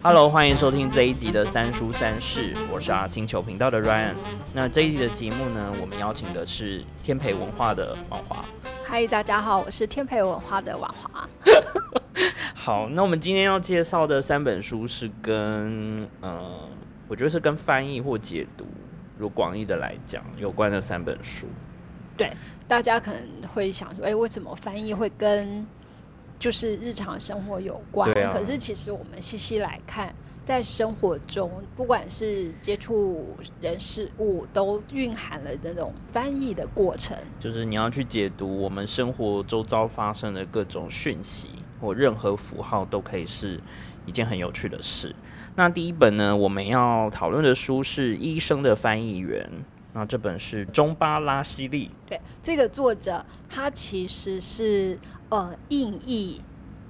Hello，欢迎收听这一集的三叔三世，我是阿星球频道的 Ryan。那这一集的节目呢，我们邀请的是天培文化的王华。嗨，大家好，我是天培文化的婉华。好，那我们今天要介绍的三本书是跟呃，我觉得是跟翻译或解读，如果广义的来讲，有关的三本书。对，大家可能会想说，哎、为什么翻译会跟就是日常生活有关？啊可是其实我们细细来看，在生活中，不管是接触人事物，都蕴含了那种翻译的过程。就是你要去解读我们生活周遭发生的各种讯息或任何符号，都可以是一件很有趣的事。那第一本呢，我们要讨论的书是《医生的翻译员》，那这本是中巴拉西利，对，这个作者他其实是呃印裔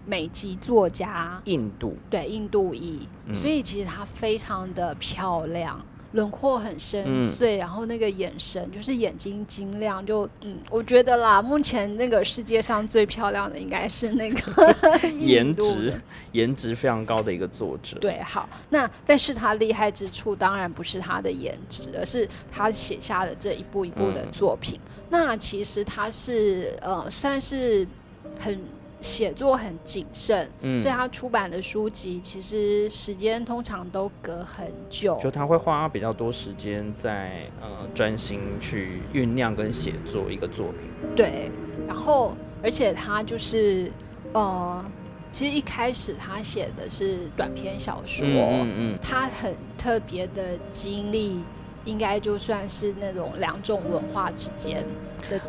美籍作家，印度，对，印度裔，嗯。所以其实他非常的漂亮，轮廓很深嗯邃，然后那个眼神就是眼睛晶亮，就嗯，我觉得啦，目前那个世界上最漂亮的应该是那个 颜值颜值非常高的一个作者。对，好，那但是他厉害之处当然不是他的颜值，而是他写下的这一步一步的嗯作品。那其实他是呃，算是很写作很谨慎，嗯所以他出版的书籍其实时间通常都隔很久。就他会花比较多时间在呃专心去酝酿跟写作一个作品。对，然后而且他就是呃，其实一开始他写的是短篇小说。嗯嗯他很特别的经历，应该就算是那种两种文化之间的，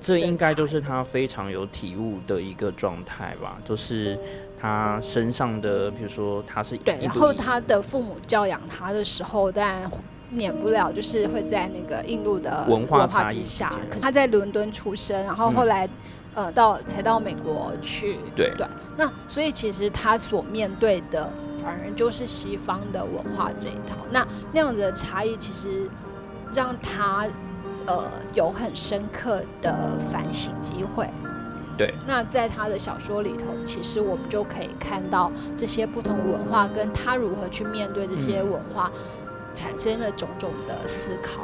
这应该就是他非常有体悟的一个状态吧，就是他身上的，比如说他是对。然后他的父母教养他的时候，当然免不了就是会在那个印度的文化化差异之下。可是他在伦敦出生，然后后嗯来、呃到才到美国去。对对，那所以其实他所面对的反而就是西方的文化这一套。那那样子的差异，其实让他呃有很深刻的反省机会。对，那在他的小说里头，其实我们就可以看到这些不同文化跟他如何去面对这些嗯文化，产生了种种的思考。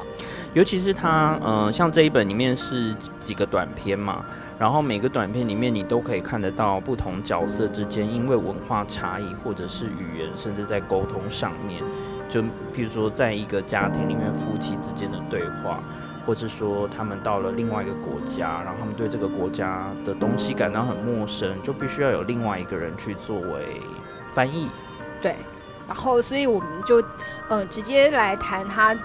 尤其是他，呃，像这一本里面是几个短片嘛，然后每个短片里面你都可以看得到不同角色之间因为文化差异或者是语言，甚至在沟通上面，就譬如说在一个家庭里面夫妻之间的对话，或是说他们到了另外一个国家，然后他们对这个国家的东西感到很陌生，就必须要有另外一个人去作为翻译。对，然后所以我们就呃直接来谈他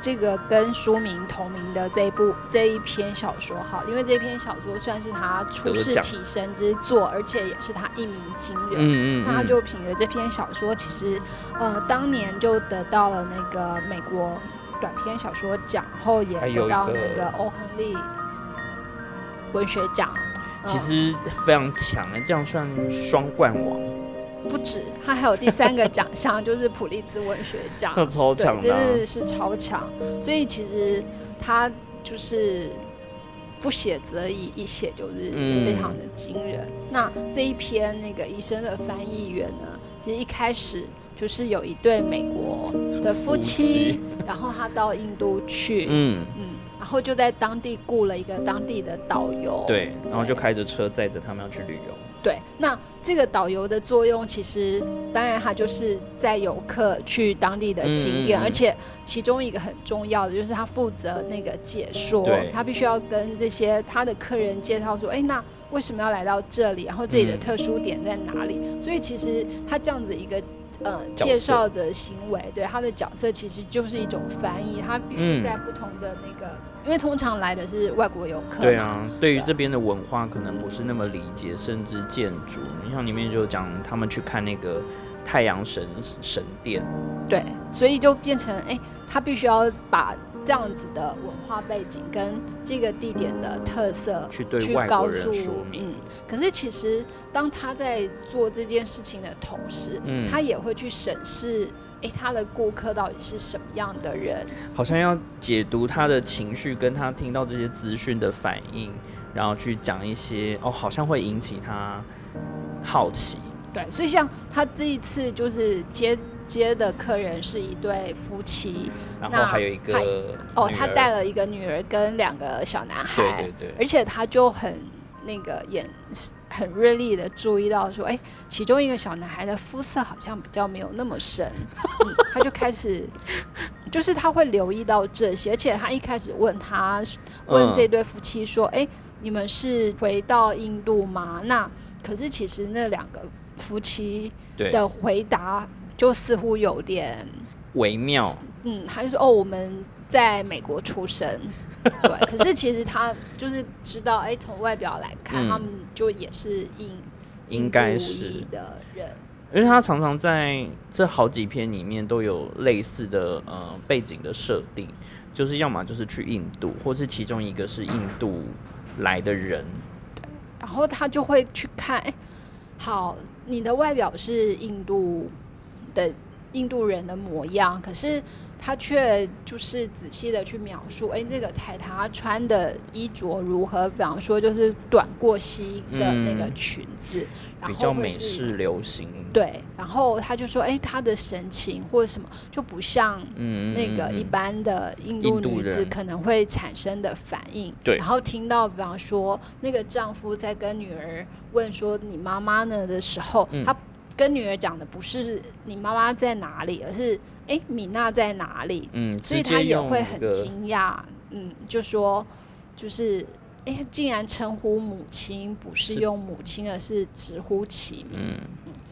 这个跟书名同名的这一部这一篇小说哈，因为这篇小说算是他出世提升之作，而且也是他一鸣惊人。嗯那他就凭着这篇小说，其实呃当年就得到了那个美国短篇小说奖，然后也得到那个欧亨利文学奖。其呃实非常强哎，这样算双冠王，不止，他还有第三个奖项，就是普利兹文学奖。那 超强真的是超强。所以其实他就是不写则已，一写就是嗯非常的惊人。那这一篇那个医生的翻译员呢，其实一开始就是有一对美国的夫夫妻妻，然后他到印度去，嗯。嗯，然后就在当地雇了一个当地的导游，对，然后就开着车载着他们要去旅游。对，那这个导游的作用，其实当然他就是载游客去当地的景点，嗯嗯嗯而且其中一个很重要的就是他负责那个解说，他必须要跟这些他的客人介绍说，哎，那为什么要来到这里？然后这里的嗯特殊点在哪里？所以其实他这样子一个。呃，介绍的行为，对他的角色其实就是一种翻译，他必须嗯。在不同的那个，因为通常来的是外国游客，对啊，对于这边的文化可能不是那么理解，甚至建筑，你像里面就讲他们去看那个太阳神神殿，对，所以就变成哎、他必须要把这样子的文化背景跟这个地点的特色去对去外告诉说明。嗯，可是其实当他在做这件事情的同时，嗯他也会去审视，诶，他的顾客到底是什么样的人，好像要解读他的情绪，跟他听到这些资讯的反应，然后去讲一些哦，好像会引起他好奇。对，所以像他这一次就是接接的客人是一对夫妻，然后那还有一个哦，他带了一个女儿跟两个小男孩，对对对，而且他就很那个眼很锐利的注意到说，哎，其中一个小男孩的肤色好像比较没有那么深，嗯、他就开始就是他会留意到这些，而且他一开始问他问这嗯对夫妻说，哎、你们是回到印度吗？那可是其实那两个夫妻的回答就似乎有点。微妙，嗯，他就说哦，我们在美国出生，对。可是其实他就是知道，哎，从外表来看，嗯他们就也是印应该是的人，因为他常常在这好几篇里面都有类似的呃背景的设定，就是要么就是去印度，或是其中一个是印度来的人，然后他就会去看，哎，好，你的外表是印度的印度人的模样，可是他却就是仔细的去描述，哎，这个太太她穿的衣着如何？比方说，就是短过膝的那个嗯。裙子，然比较美式流行，对，然后他就说，哎，她的神情或者什么就不像嗯，嗯那个一般的印度女子可能会产生的反应。对。然后听到，比方说那个丈夫在跟女儿问说“你妈妈呢”的时候，嗯。他跟女儿讲的不是“你妈妈在哪里”，而是“哎，米娜在哪里”。嗯，所以她也会很惊讶，嗯，就说就是。哎，竟然称呼母亲不是是用母亲，而是直呼其名。嗯，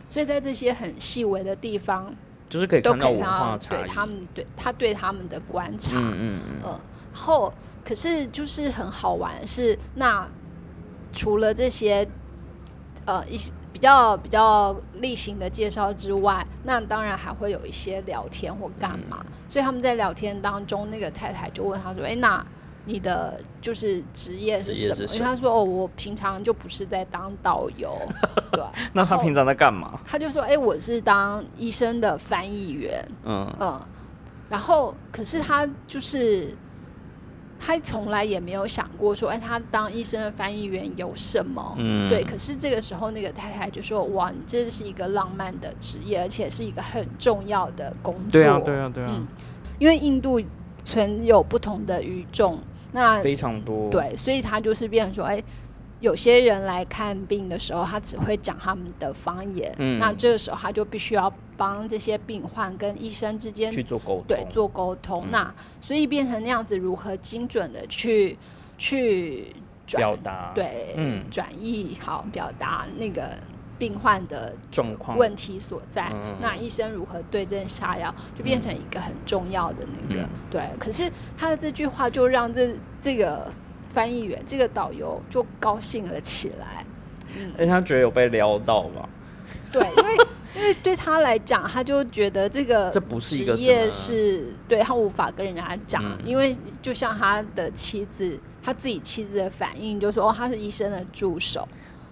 所以在这些很细微的地方，就是可以都看到文化差，对他们对他对他们的观察，嗯嗯嗯，嗯，然后可是就是很好玩是，那除了这些呃一些比较比较例行的介绍之外，那当然还会有一些聊天或干嘛。嗯所以他们在聊天当中，那个太太就问他说：“哎，那你的就是职业是什么？”因为他说：“哦，我平常就不是在当导游，对。”那他平常在干嘛？他就说：“哎，我是当医生的翻译员。”嗯，嗯，然后可是他就是他从来也没有想过说，哎，他当医生的翻译员有什么？嗯对。可是这个时候，那个太太就说：“哇，你这是一个浪漫的职业，而且是一个很重要的工作。”对啊对啊对啊嗯，因为印度存有不同的语种，那非常多，，对，所以他就是变成说，哎。有些人来看病的时候，他只会讲他们的方言，嗯。那这个时候他就必须要帮这些病患跟医生之间去做沟通，对做沟通。嗯。那所以变成那样子，如何精准的去去表达。对嗯。转译好表达那个病患的状况。问题所在，那医生如何对症下药，就变成一个很重要的那个、嗯。对。可是他的这句话就让这这个翻译员、这个导游就高兴了起来。嗯，哎，他觉得有被撩到吧？对，因为因为对他来讲，他就觉得这个这不是一个职业是对他无法跟人家讲，嗯因为就像他的妻子，他自己妻子的反应就说，哦，他是医生的助手。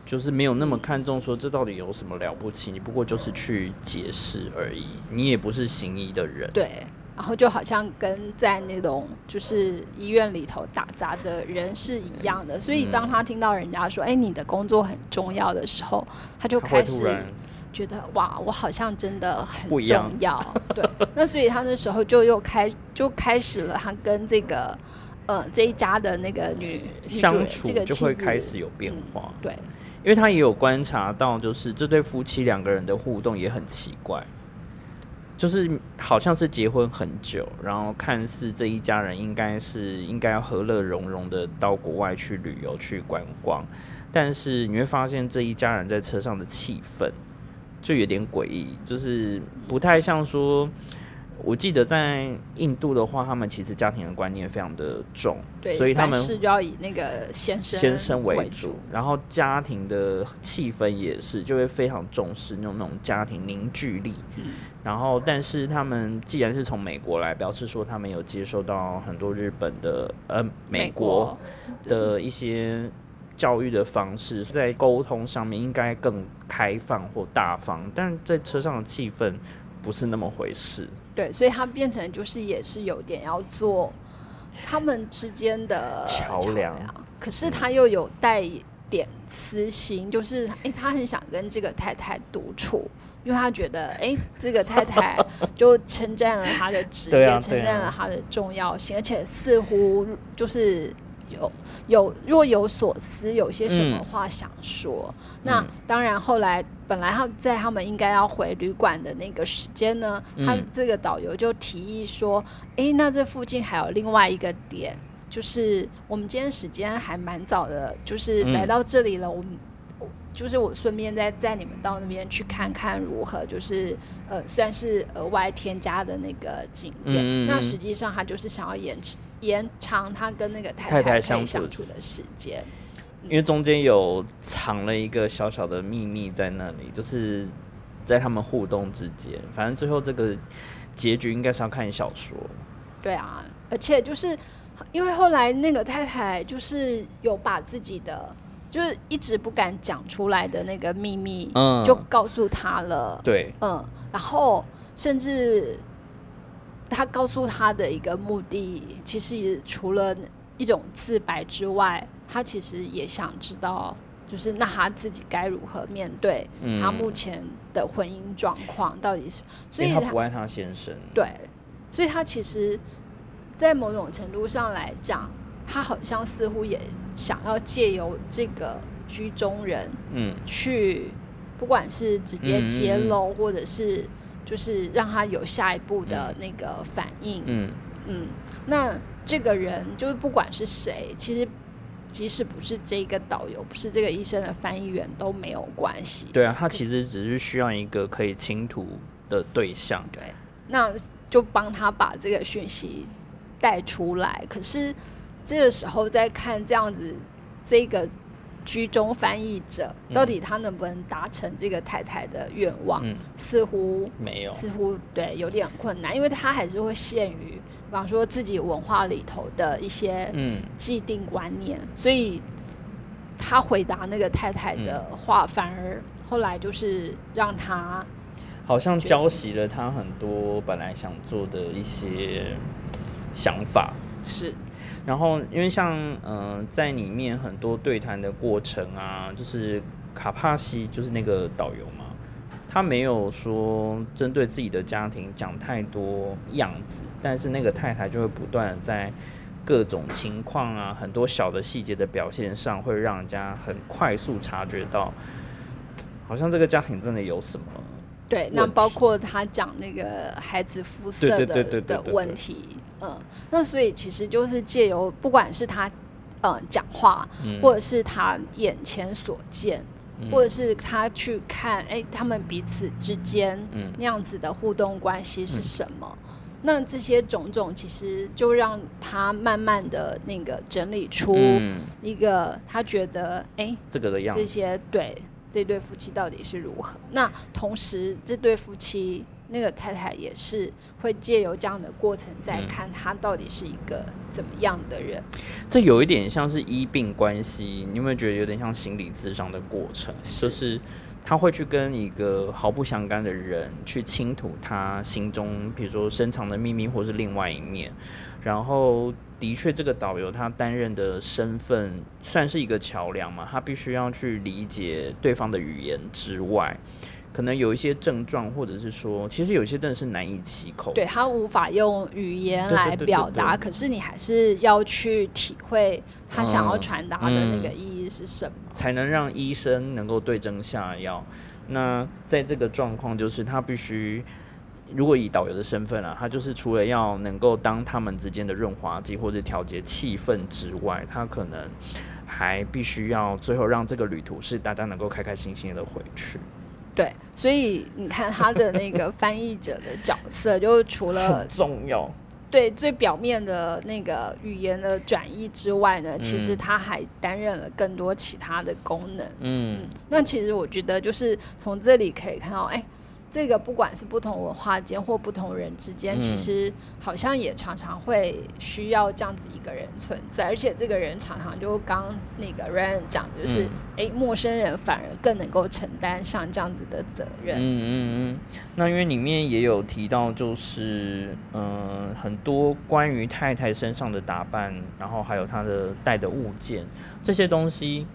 就是没有那么看重说这到底有什么了不起，你不过就是去解释而已，你也不是行医的人。对，然后就好像跟在那种就是医院里头打杂的人是一样的，所以当他听到人家说“哎，你的工作很重要”的时候，他就开始觉得哇，我好像真的很重要。对，那所以他那时候就又开就开始了他跟这个呃这一家的那个女相人这个处就会开始有变嗯化，对，因为他也有观察到，就是这对夫妻两个人的互动也很奇怪，就是好像是结婚很久，然后看似这一家人应该是应该要和乐融融的到国外去旅游去观光，但是你会发现这一家人在车上的气氛就有点诡异，就是不太像说。我记得在印度的话，他们其实家庭的观念非常的重，对，所以他们是就要以那个先生先生为为主，然后家庭的气氛也是就会非常重视那种那种家庭凝聚力。嗯然后，但是他们既然是从美国来，表示说他们有接受到很多日本的呃美国的一些教育的方式，在沟通上面应该更开放或大方，但在车上的气氛不是那么回事。对，所以它变成就是也是有点要做他们之间的桥梁可是他又有带点私心，就是诶，他很想跟这个太太独处。因为他觉得，诶，这个太太 就称赞了他的职业，称赞了他的重要性，而且似乎就是有有若有所思，有些什么嗯话想说。那嗯当然，后来本来他在他们应该要回旅馆的那个时间呢，他嗯这个导游就提议说：“诶，那这附近还有另外一个点，就是我们今天时间还蛮早的，就是嗯来到这里了，我们。”就是我顺便再载你们到那边去看看如何，就是呃，算是额外添加的那个景点。嗯嗯嗯那实际上他就是想要延迟延长他跟那个太太太相处的时间。因为中间有藏了一个小小的秘密在那里，就是在他们互动之间。反正最后这个结局应该是要看小说。对啊，而且就是因为后来那个太太就是有把自己的就是一直不敢讲出来的那个秘密，嗯就告诉他了。对，嗯，然后甚至他告诉他的一个目的，其实除了一种自白之外，他其实也想知道，就是那他自己该如何面对嗯。他目前的婚姻状况，到底是，所以他不爱他先生。对，所以他其实，在某种程度上来讲，他好像似乎也想要借由这个居中人嗯。去，不管是直接揭露，或者是就是让他有下一步的那个反应。嗯，嗯，那这个人就是不管是谁，其实即使不是这个导游，不是这个医生的翻译员都没有关系。对啊，他其实只是需要一个可以倾吐的对象。对，那就帮他把这个讯息带出来。可是这个时候再看这样子，这个居中翻译者嗯。到底他能不能达成这个太太的愿望，嗯，似乎没有。似乎对有点困难，因为他还是会限于，比方说自己文化里头的一些嗯。既定观念，所以他回答那个太太的话，反而后来就是让他好像浇熄了他很多本来想做的一些想法。是然后，因为像嗯、呃在里面很多对谈的过程啊，就是卡帕西就是那个导游嘛，他没有说针对自己的家庭讲太多样子，但是那个太太就会不断的在各种情况啊，很多小的细节的表现上，会让人家很快速察觉到，好像这个家庭真的有什么。对，那包括他讲那个孩子肤色的的问题，嗯，那所以其实就是借由不管是他呃讲话，嗯或者是他眼前所见，嗯或者是他去看，哎、他们彼此之间嗯那样子的互动关系是什么？那这些种种其实就让他慢慢的那个整理出嗯一个他觉得，哎、这个的样子这，些对这对夫妻到底是如何？那同时，这对夫妻那个太太也是会借由这样的过程，再嗯看他到底是一个怎么样的人。这有一点像是医病关系，你有没有觉得有点像心理咨商的过程？就是他会去跟一个毫不相干的人去倾吐他心中，比如说深藏的秘密，或是另外一面。然后，的确，这个导游他担任的身份算是一个桥梁嘛，他必须要去理解对方的语言之外，可能有一些症状，或者是说，其实有些真的是难以启口。对他无法用语言来表达，可是你还是要去体会他想要嗯传达的那个嗯意义是什么。才能让医生能够对症下药。那在这个状况，就是他必须，如果以导游的身份啊，他就是除了要能够当他们之间的润滑剂或者调节气氛之外，他可能还必须要最后让这个旅途是大家能够开开心心的回去。对，所以你看他的那个 翻译者的角色，就除了很重要。对最表面的那个语言的转译之外呢，其实他还担任了更多其他的功能。嗯，那其实我觉得就是从这里可以看到，哎。这个不管是不同文化间或不同人之间，其实好像也常常会需要这样子一个人存在，而且这个人常常就刚那个 Ryan 讲，就是哎，陌生人反而更能够承担像这样子的责任。嗯嗯嗯。那因为里面也有提到，就是嗯，很多关于太太身上的打扮，然后还有她的带的物件这些东西，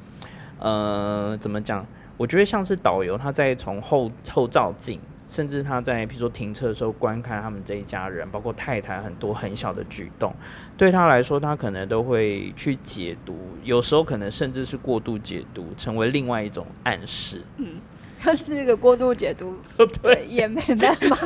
呃，怎么讲？我觉得像是导游，他在从后后照镜，甚至他在比如说停车的时候观看他们这一家人，包括太太很多很小的举动，对他来说，他可能都会去解读，有时候可能甚至是过度解读，成为另外一种暗示。嗯。他是一个过度解读，对，也没办法。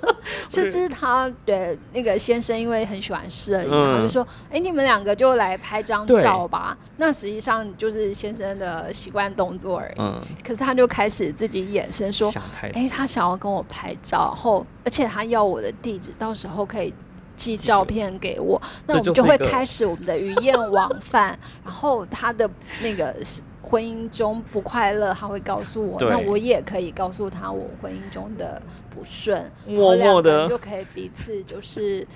甚至他的那个先生，因为很喜欢摄影，然后就说：“哎，你们两个就来拍张照吧。”那实际上就是先生的习惯动作而已。嗯，可是他就开始自己衍生说：“哎，他想要跟我拍照，然后而且他要我的地址，到时候可以寄照片给我。那我们就会开始我们的鱼雁往返。然后他的那个。婚姻中不快乐，他会告诉我，那我也可以告诉他我婚姻中的不顺，默默的就可以彼此就是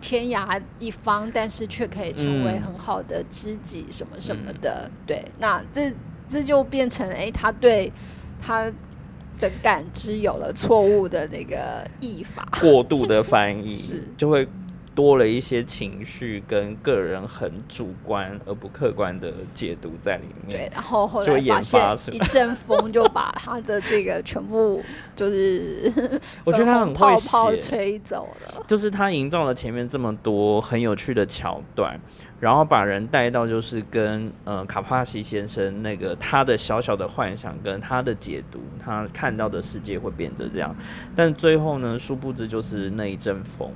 天涯一方，但是却可以成为很好的知己，什么什么的。对，那这这就变成哎，他对他的感知有了错误的那个译法，过度的翻译是就会。多了一些情绪跟个人很主观而不客观的解读在里面。对，然后后来发现一阵风就把他的这个全部就是，我觉得他很泡泡吹走了。就是他营造了前面这么多很有趣的桥段，然后把人带到就是跟呃卡帕西先生那个他的小小的幻想跟他的解读，他看到的世界会变成这样，但最后呢，殊不知就是那一阵风。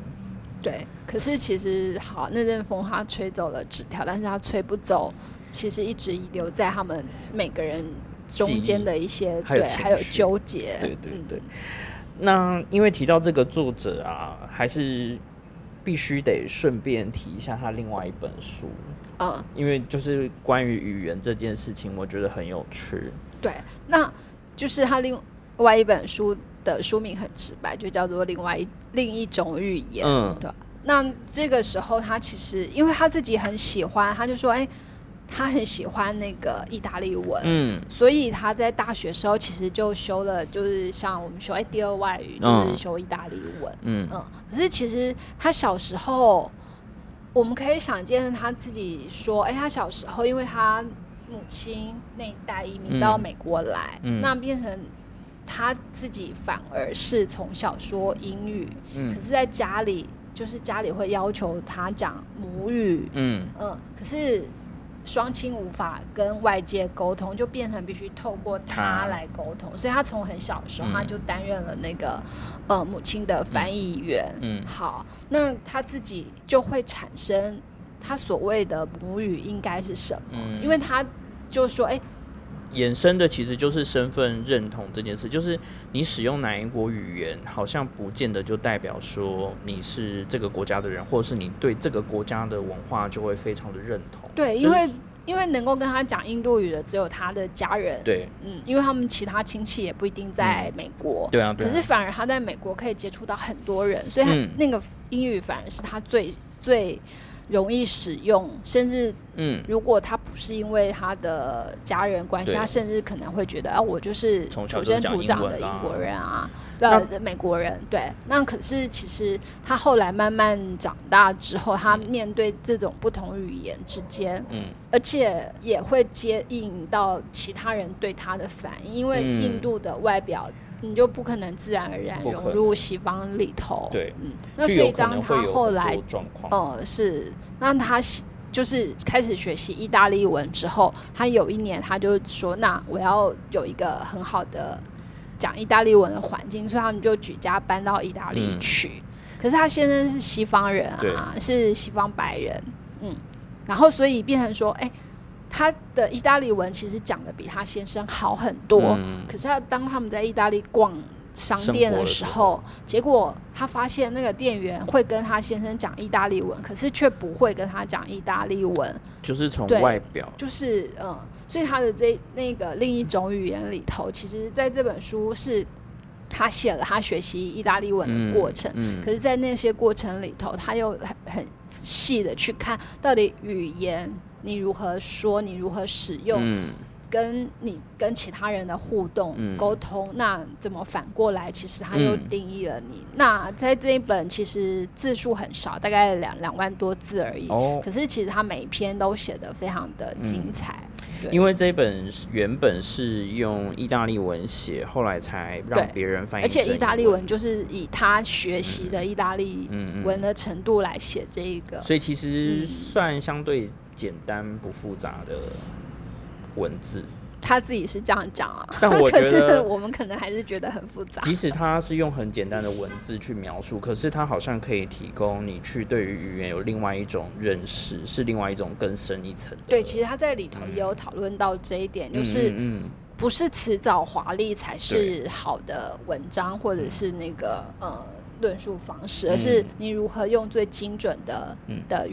对，可是其实好，那阵风它吹走了纸条，但是它吹不走，其实一直遗留在他们每个人中间的一些对，还有纠结。对对对。那因为提到这个作者啊，还是必须得顺便提一下他另外一本书。嗯，因为就是关于语言这件事情，我觉得很有趣。对，那就是他另外一本书。的书名很直白，就叫做另外一另一种语言，对那这个时候，他其实因为他自己很喜欢，他就说：“哎，他很喜欢那个意大利文。”嗯，所以他在大学时候其实就修了，就是像我们说，哎，第二外语就是修意大利文。嗯嗯。可是其实他小时候，我们可以想见他自己说：“哎，他小时候，因为他母亲那一代移民到美国来，那变成。”他自己反而是从小说英语，可是在家里就是家里会要求他讲母语，嗯。嗯，可是双亲无法跟外界沟通，就变成必须透过他来沟通，所以他从很小的时候他就担任了那个呃母亲的翻译员，嗯，好，那他自己就会产生他所谓的母语应该是什么，因为他就说，哎。衍生的其实就是身份认同这件事，就是你使用哪一国语言，好像不见得就代表说你是这个国家的人，或者是你对这个国家的文化就会非常的认同。对，因为因为能够跟他讲印度语的只有他的家人。对，嗯，因为他们其他亲戚也不一定在美国。对啊，可是反而他在美国可以接触到很多人，所以他那个英语反而是他最最。容易使用，甚至嗯，如果他不是因为他的家人关系，他甚至可能会觉得啊，我就是土生土长的英国人啊，对，美国人。对，那可是其实他后来慢慢长大之后，他面对这种不同语言之间，嗯，而且也会接应到其他人对他的反应，因为印度的外表。你就不可能自然而然融入西方里头，对，嗯，那所以当他后来，呃，是，那他就是开始学习意大利文之后，他有一年他就说，那我要有一个很好的讲意大利文的环境，所以他们就举家搬到意大利去。可是他先生是西方人啊，是西方白人，嗯，然后所以变成说，哎。他的意大利文其实讲的比他先生好很多。嗯可是他当他们在意大利逛商店的时候，结果他发现那个店员会跟他先生讲意大利文，可是却不会跟他讲意大利文，就是从外表，就是嗯，所以他的这那个另一种语言里头，其实在这本书是他写了他学习意大利文的过程。嗯，可是，在那些过程里头，他又很很仔细的去看到底语言你如何说，你如何使用，嗯跟你跟其他人的互动、嗯沟通，那怎么反过来？其实他又嗯定义了你。那在这一本其实字数很少，大概两两万多字而已。哦，可是其实他每一篇都写的非常的精彩。对因为这本原本是用意大利文写，后来才让别人翻译而，且意大利文就是以他学习的意大利文的程度来写这一个。所以其实嗯算相对简单不复杂的文字，他自己是这样讲啊，但我 可是觉得。我们可能还是觉得很复杂。即使他是用很简单的文字去描述，可是他好像可以提供你去对于语言有另外一种认识，是另外一种更深一层的。对，其实他在里头也有讨论到这一点，就是嗯嗯不是辞藻华丽才是好的文章，或者是那个呃论述方式，而是你如何用最精准的、嗯的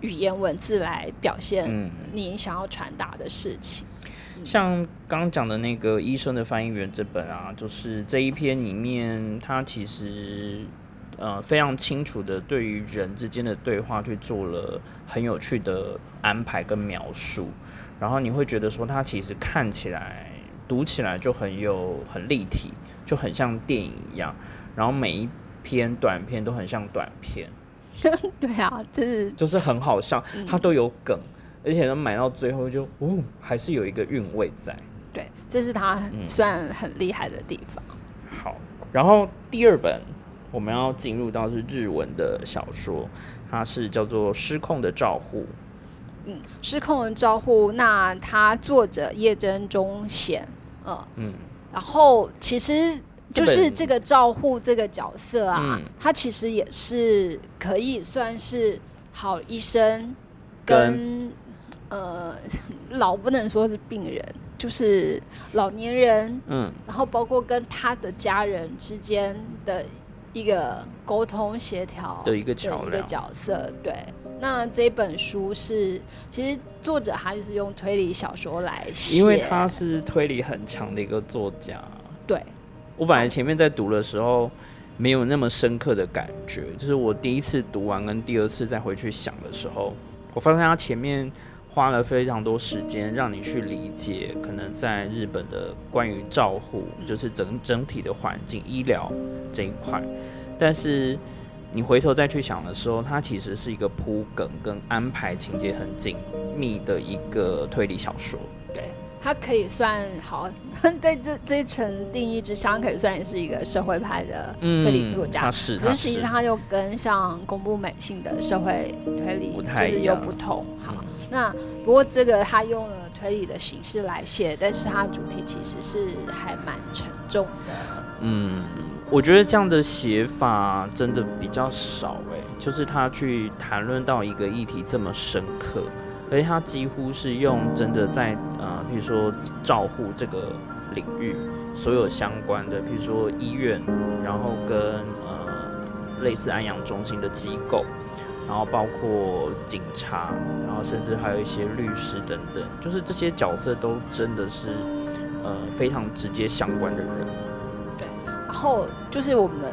语语言文字来表现嗯。你想要传达的事情。像刚刚讲的那个《医生的翻译员》这本啊，就是这一篇里面，它其实呃非常清楚的对于人之间的对话去做了很有趣的安排跟描述，然后你会觉得说，它其实看起来、读起来就很有很立体，就很像电影一样，然后每一篇短片都很像短片，对啊，就是就是很好笑，嗯它都有梗，而且呢买到最后就哦，还是有一个韵味在。对，这是他嗯算很厉害的地方。好，然后第二本我们要进入到是日文的小说，它是叫做《失控的照护》。嗯，失控的招呼，那他作者叶真忠贤，呃，嗯，然后其实就是这个照护这个角色啊，嗯他其实也是可以算是好医生跟呃老不能说是病人，就是老年人，嗯然后包括跟他的家人之间的一个沟通协调的一个桥一个梁角色。对，那这本书是其实作者他就是用推理小说来写，因为他是推理很强的一个作家。对我本来前面在读的时候没有那么深刻的感觉，就是我第一次读完跟第二次再回去想的时候，我发现他前面花了非常多时间让你去理解，可能在日本的关于照护，就是整整体的环境、医疗这一块，但是你回头再去想的时候，它其实是一个铺梗跟安排情节很紧密的一个推理小说。对，他可以算好，在这这一层定义之下，可以算是一个社会派的推理作家。可他是实际上，他又跟像公布美性的社会推理不就是有太一样不同。好，嗯那不过这个他用了推理的形式来写，但是他主题其实是还蛮沉重的。嗯，我觉得这样的写法真的比较少诶，就是他去谈论到一个议题这么深刻，而且他几乎是用真的在呃，比如说照护这个领域所有相关的，比如说医院，然后跟呃类似安养中心的机构。然后包括警察，然后甚至还有一些律师等等，就是这些角色都真的是呃非常直接相关的人。对，然后就是我们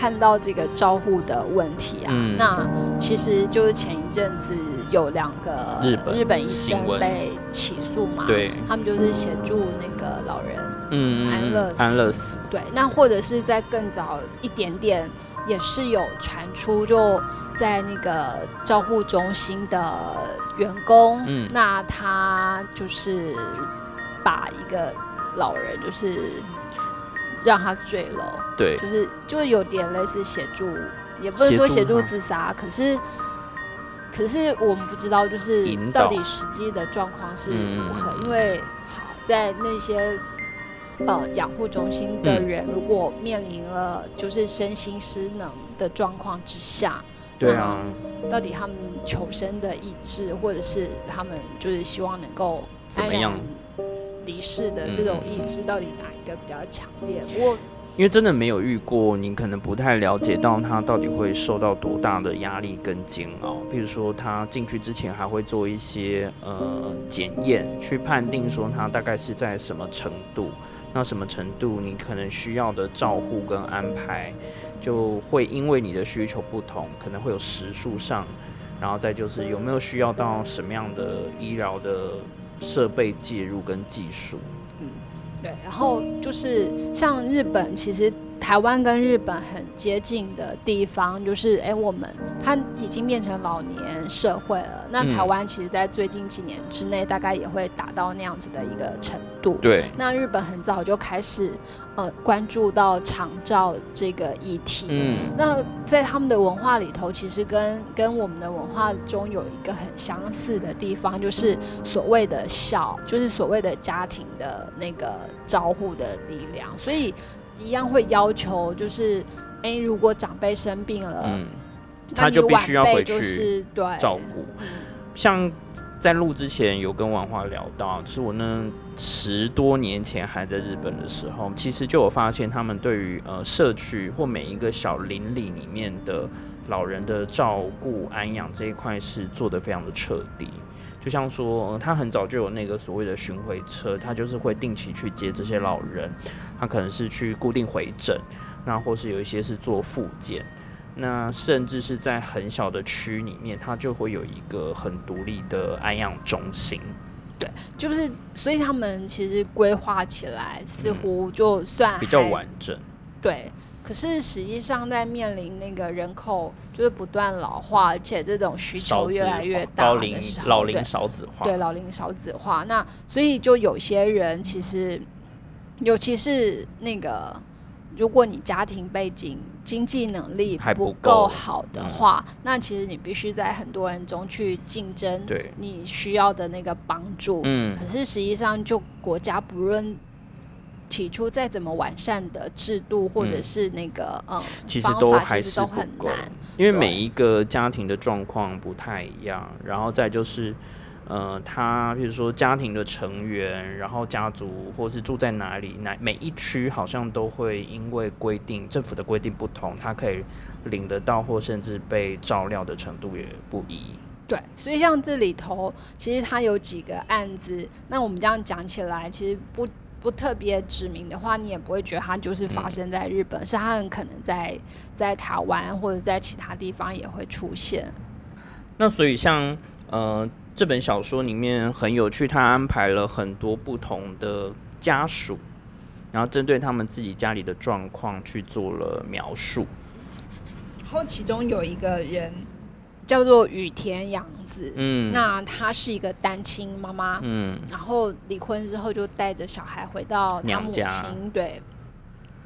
看到这个招呼的问题啊，嗯。那其实就是前一阵子有两个日本医生被起诉嘛，对，他们就是协助那个老人。嗯安乐死。安乐死，对，那或者是在更早一点点，也是有传出，就在那个照护中心的员工，嗯。那他就是把一个老人就是让他坠楼，对，就是就是有点类似协助，也不是说协助自杀，可是。可是我们不知道，就是到底实际的状况是如何，嗯因为好在那些呃养护中心的嗯。人，如果面临了就是身心失能的状况之下，对啊，到底他们求生的意志，或者是他们就是希望能够怎么样离世的这种意志，到底哪一个比较强烈？我。因为真的没有遇过，你可能不太了解到他到底会受到多大的压力跟煎熬。比如说，他进去之前还会做一些呃检验，去判定说他大概是在什么程度。那什么程度，你可能需要的照护跟安排，就会因为你的需求不同，可能会有时数上，然后再就是有没有需要到什么样的医疗的设备介入跟技术。嗯对，然后就是像日本，其实台湾跟日本很接近的地方，就是哎，我们它已经变成老年社会了。那台湾其实，在最近几年之内，大概也会达到那样子的一个程度。对。那日本很早就开始呃关注到长照这个议题。嗯。那在他们的文化里头，其实跟跟我们的文化中有一个很相似的地方，就是所谓的孝，就是所谓的家庭的那个招呼的力量。所以一样会要求，就是哎，如果长辈生病了，嗯，他就必须要回去照顾。像在录之前有跟王华聊到，就是我那十多年前还在日本的时候，其实就有发现他们对于呃社区或每一个小邻里里面的老人的照顾安养这一块是做的非常的彻底。就像说，他很早就有那个所谓的巡回车，他就是会定期去接这些老人，他可能是去固定回诊，那或是有一些是做复健。那甚至是在很小的区里面，他就会有一个很独立的安养中心。对，就是所以他们其实规划起来似乎就算比较完整。对，可是实际上在面临那个人口就是不断老化，而且这种需求越来越大的时候，老龄少子化，对老龄少子化，那所以就有些人其实，尤其是那个。如果你家庭背景、经济能力不够好的话，那其实你必须在很多人中去竞争，你需要的那个帮助。嗯，可是实际上，就国家不论提出再怎么完善的制度，或者是那个嗯，其实都还是都很难，因为每一个家庭的状况不太一样，然后再就是。呃，他比如说家庭的成员，然后家族或是住在哪里，哪每一区好像都会因为规定政府的规定不同，他可以领得到或甚至被照料的程度也不一。对，所以像这里头，其实他有几个案子，那我们这样讲起来，其实不不特别指明的话，你也不会觉得它就是发生在日本，是它很可能在在台湾或者在其他地方也会出现。那所以像呃。这本小说里面很有趣，他安排了很多不同的家属，然后针对他们自己家里的状况去做了描述。然后其中有一个人叫做雨田洋子，嗯，那她是一个单亲妈妈，嗯，然后离婚之后就带着小孩回到娘家，对。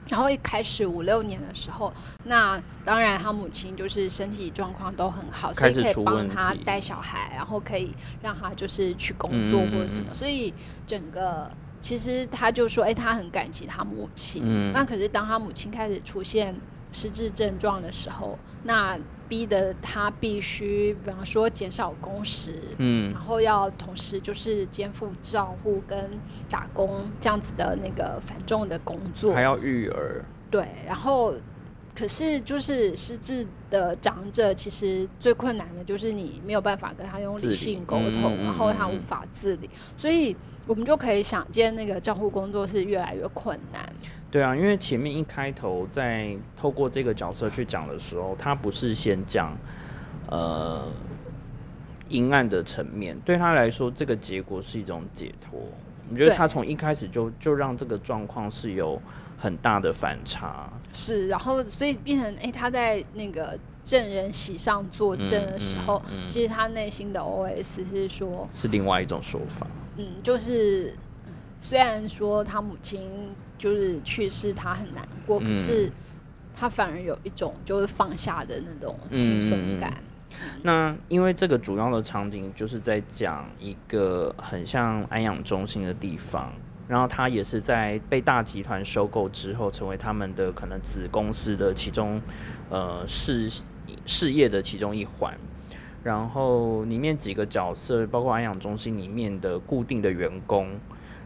然后一开始五六年的时候，那当然他母亲就是身体状况都很好，所以可以帮他带小孩，然后可以让他就是去工作或者什么。所以整个其实他就说，哎，他很感激他母亲。那可是当他母亲开始出现失智症状的时候，那。逼的他必须，比方说减少工时，嗯，然后要同时就是肩负照护跟打工这样子的那个繁重的工作，还要育儿。对，然后可是就是失智的长者，其实最困难的就是你没有办法跟他用理性沟通，然后他无法自理，所以我们就可以想见，那个照护工作是越来越困难。对啊，因为前面一开头在透过这个角色去讲的时候，他不是先讲呃阴暗的层面，对他来说，这个结果是一种解脱。你觉得他从一开始就就让这个状况是有很大的反差？是，然后所以变成哎，他在那个证人席上作证的时候，其实他内心的 OS 是说，是另外一种说法。嗯，就是虽然说他母亲。就是去世，他很难过，可是他反而有一种就是放下的那种轻松感。那因为这个主要的场景就是在讲一个很像安养中心的地方，然后他也是在被大集团收购之后，成为他们的可能子公司的其中呃事事业的其中一环。然后里面几个角色，包括安养中心里面的固定的员工，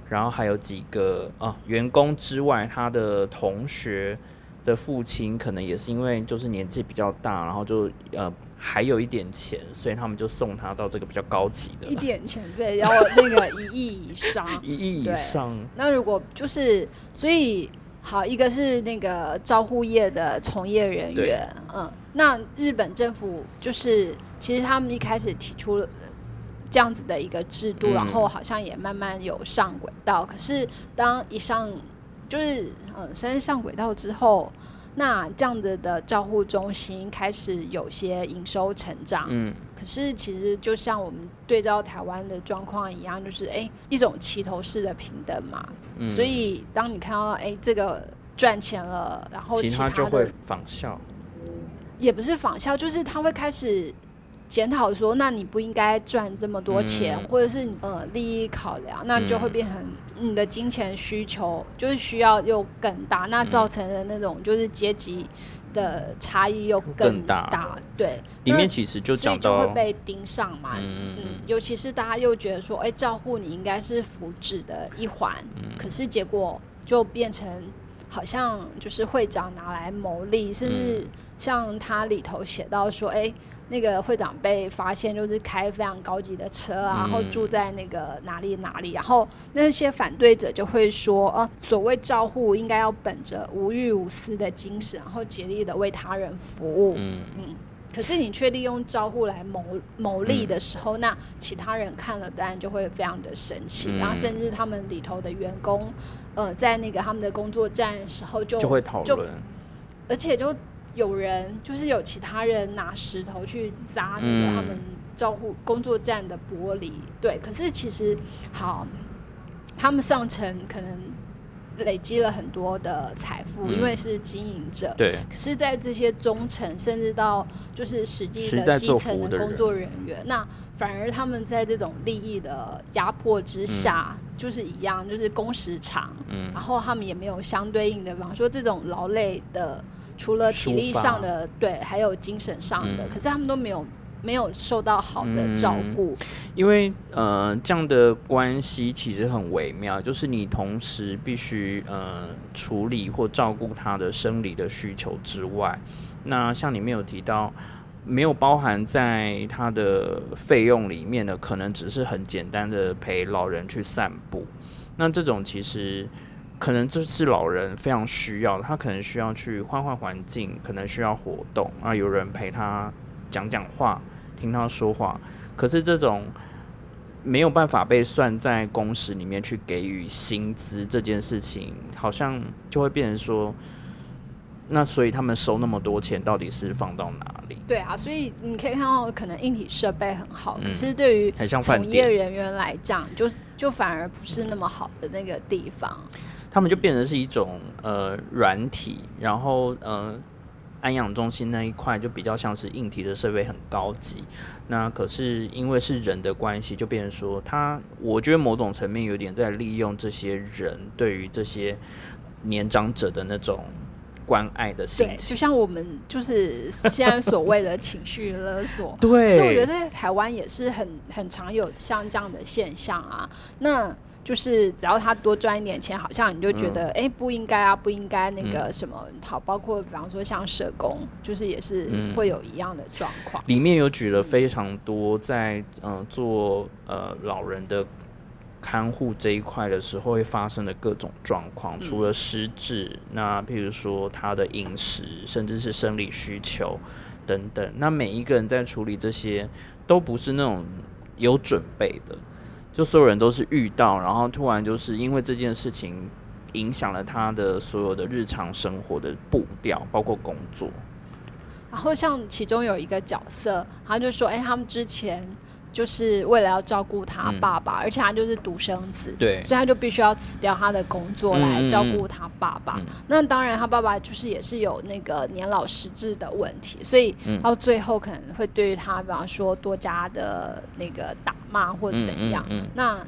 然后还有几个啊员工之外，他的同学的父亲可能也是因为就是年纪比较大，然后就呃还有一点钱，所以他们就送他到这个比较高级的一点钱对，然后那个一亿以上，一亿以上。那如果就是所以好，一个是那个招呼业的从业人员，嗯，那日本政府就是。其实他们一开始提出了这样子的一个制度，然后好像也慢慢有上轨道。可是当一上就是嗯，虽然上轨道之后，那这样子的照护中心开始有些营收成长。嗯，可是其实就像我们对照台湾的状况一样，就是哎一种齐头式的平等嘛。嗯，所以当你看到哎这个赚钱了，然后其他就会仿效，也不是仿效，就是他会开始。检讨说，那你不应该赚这么多钱，或者是呃利益考量，那就会变成你的金钱需求就是需要又更大，那造成的那种就是阶级的差异又更大。对，里面其实就讲到会被盯上嘛，嗯嗯，尤其是大家又觉得说，哎，照顾你应该是福祉的一环，可是结果就变成好像就是会长拿来牟利，甚至像他里头写到说，哎。那个会长被发现就是开非常高级的车啊，然后住在那个哪里哪里，然后那些反对者就会说，呃，所谓照护应该要本着无欲无私的精神，然后竭力的为他人服务。嗯嗯。可是你却利用照护来谋谋利的时候，那其他人看了当然就会非常的生气，然后甚至他们里头的员工，呃，在那个他们的工作站时候就就会讨论，而且就。有人就是有其他人拿石头去砸那个他们照顾工作站的玻璃，对。可是其实好，他们上层可能累积了很多的财富，因为是经营者。对。可是，在这些中层，甚至到就是实际的基层的工作人员，那反而他们在这种利益的压迫之下，就是一样，就是工时长。嗯。然后他们也没有相对应的，比方说这种劳累的。除了体力上的对，还有精神上的，可是他们都没有没有受到好的照顾。因为呃，这样的关系其实很微妙，就是你同时必须呃处理或照顾他的生理的需求之外，那像里面有提到，没有包含在他的费用里面的，可能只是很简单的陪老人去散步。那这种其实。可能这是老人非常需要，他可能需要去换换环境，可能需要活动啊，有人陪他讲讲话，听他说话。可是这种没有办法被算在工时里面去给予薪资这件事情，好像就会变成说，那所以他们收那么多钱，到底是放到哪里？对啊，所以你可以看到，可能硬体设备很好，可是对于从业人员来讲，就就反而不是那么好的那个地方。他们就变成是一种呃软体，然后呃安养中心那一块就比较像是硬体的设备很高级。那可是因为是人的关系，就变成说他，我觉得某种层面有点在利用这些人对于这些年长者的那种关爱的心情，就像我们就是现在所谓的情绪勒索。对，所以我觉得在台湾也是很很常有像这样的现象啊。那就是只要他多赚一点钱，好像你就觉得哎不应该啊，不应该那个什么好。包括比方说像社工，就是也是会有一样的状况。里面有举了非常多在嗯做呃老人的看护这一块的时候会发生的各种状况，除了失智，那譬如说他的饮食，甚至是生理需求等等。那每一个人在处理这些，都不是那种有准备的。就所有人都是遇到，然后突然就是因为这件事情影响了他的所有的日常生活的步调，包括工作。然后像其中有一个角色，他就说：“哎，他们之前。”就是为了要照顾他爸爸，而且他就是独生子，对，所以他就必须要辞掉他的工作来照顾他爸爸。那当然，他爸爸就是也是有那个年老失智的问题，所以到最后可能会对于他，比方说多加的那个打骂或怎样。那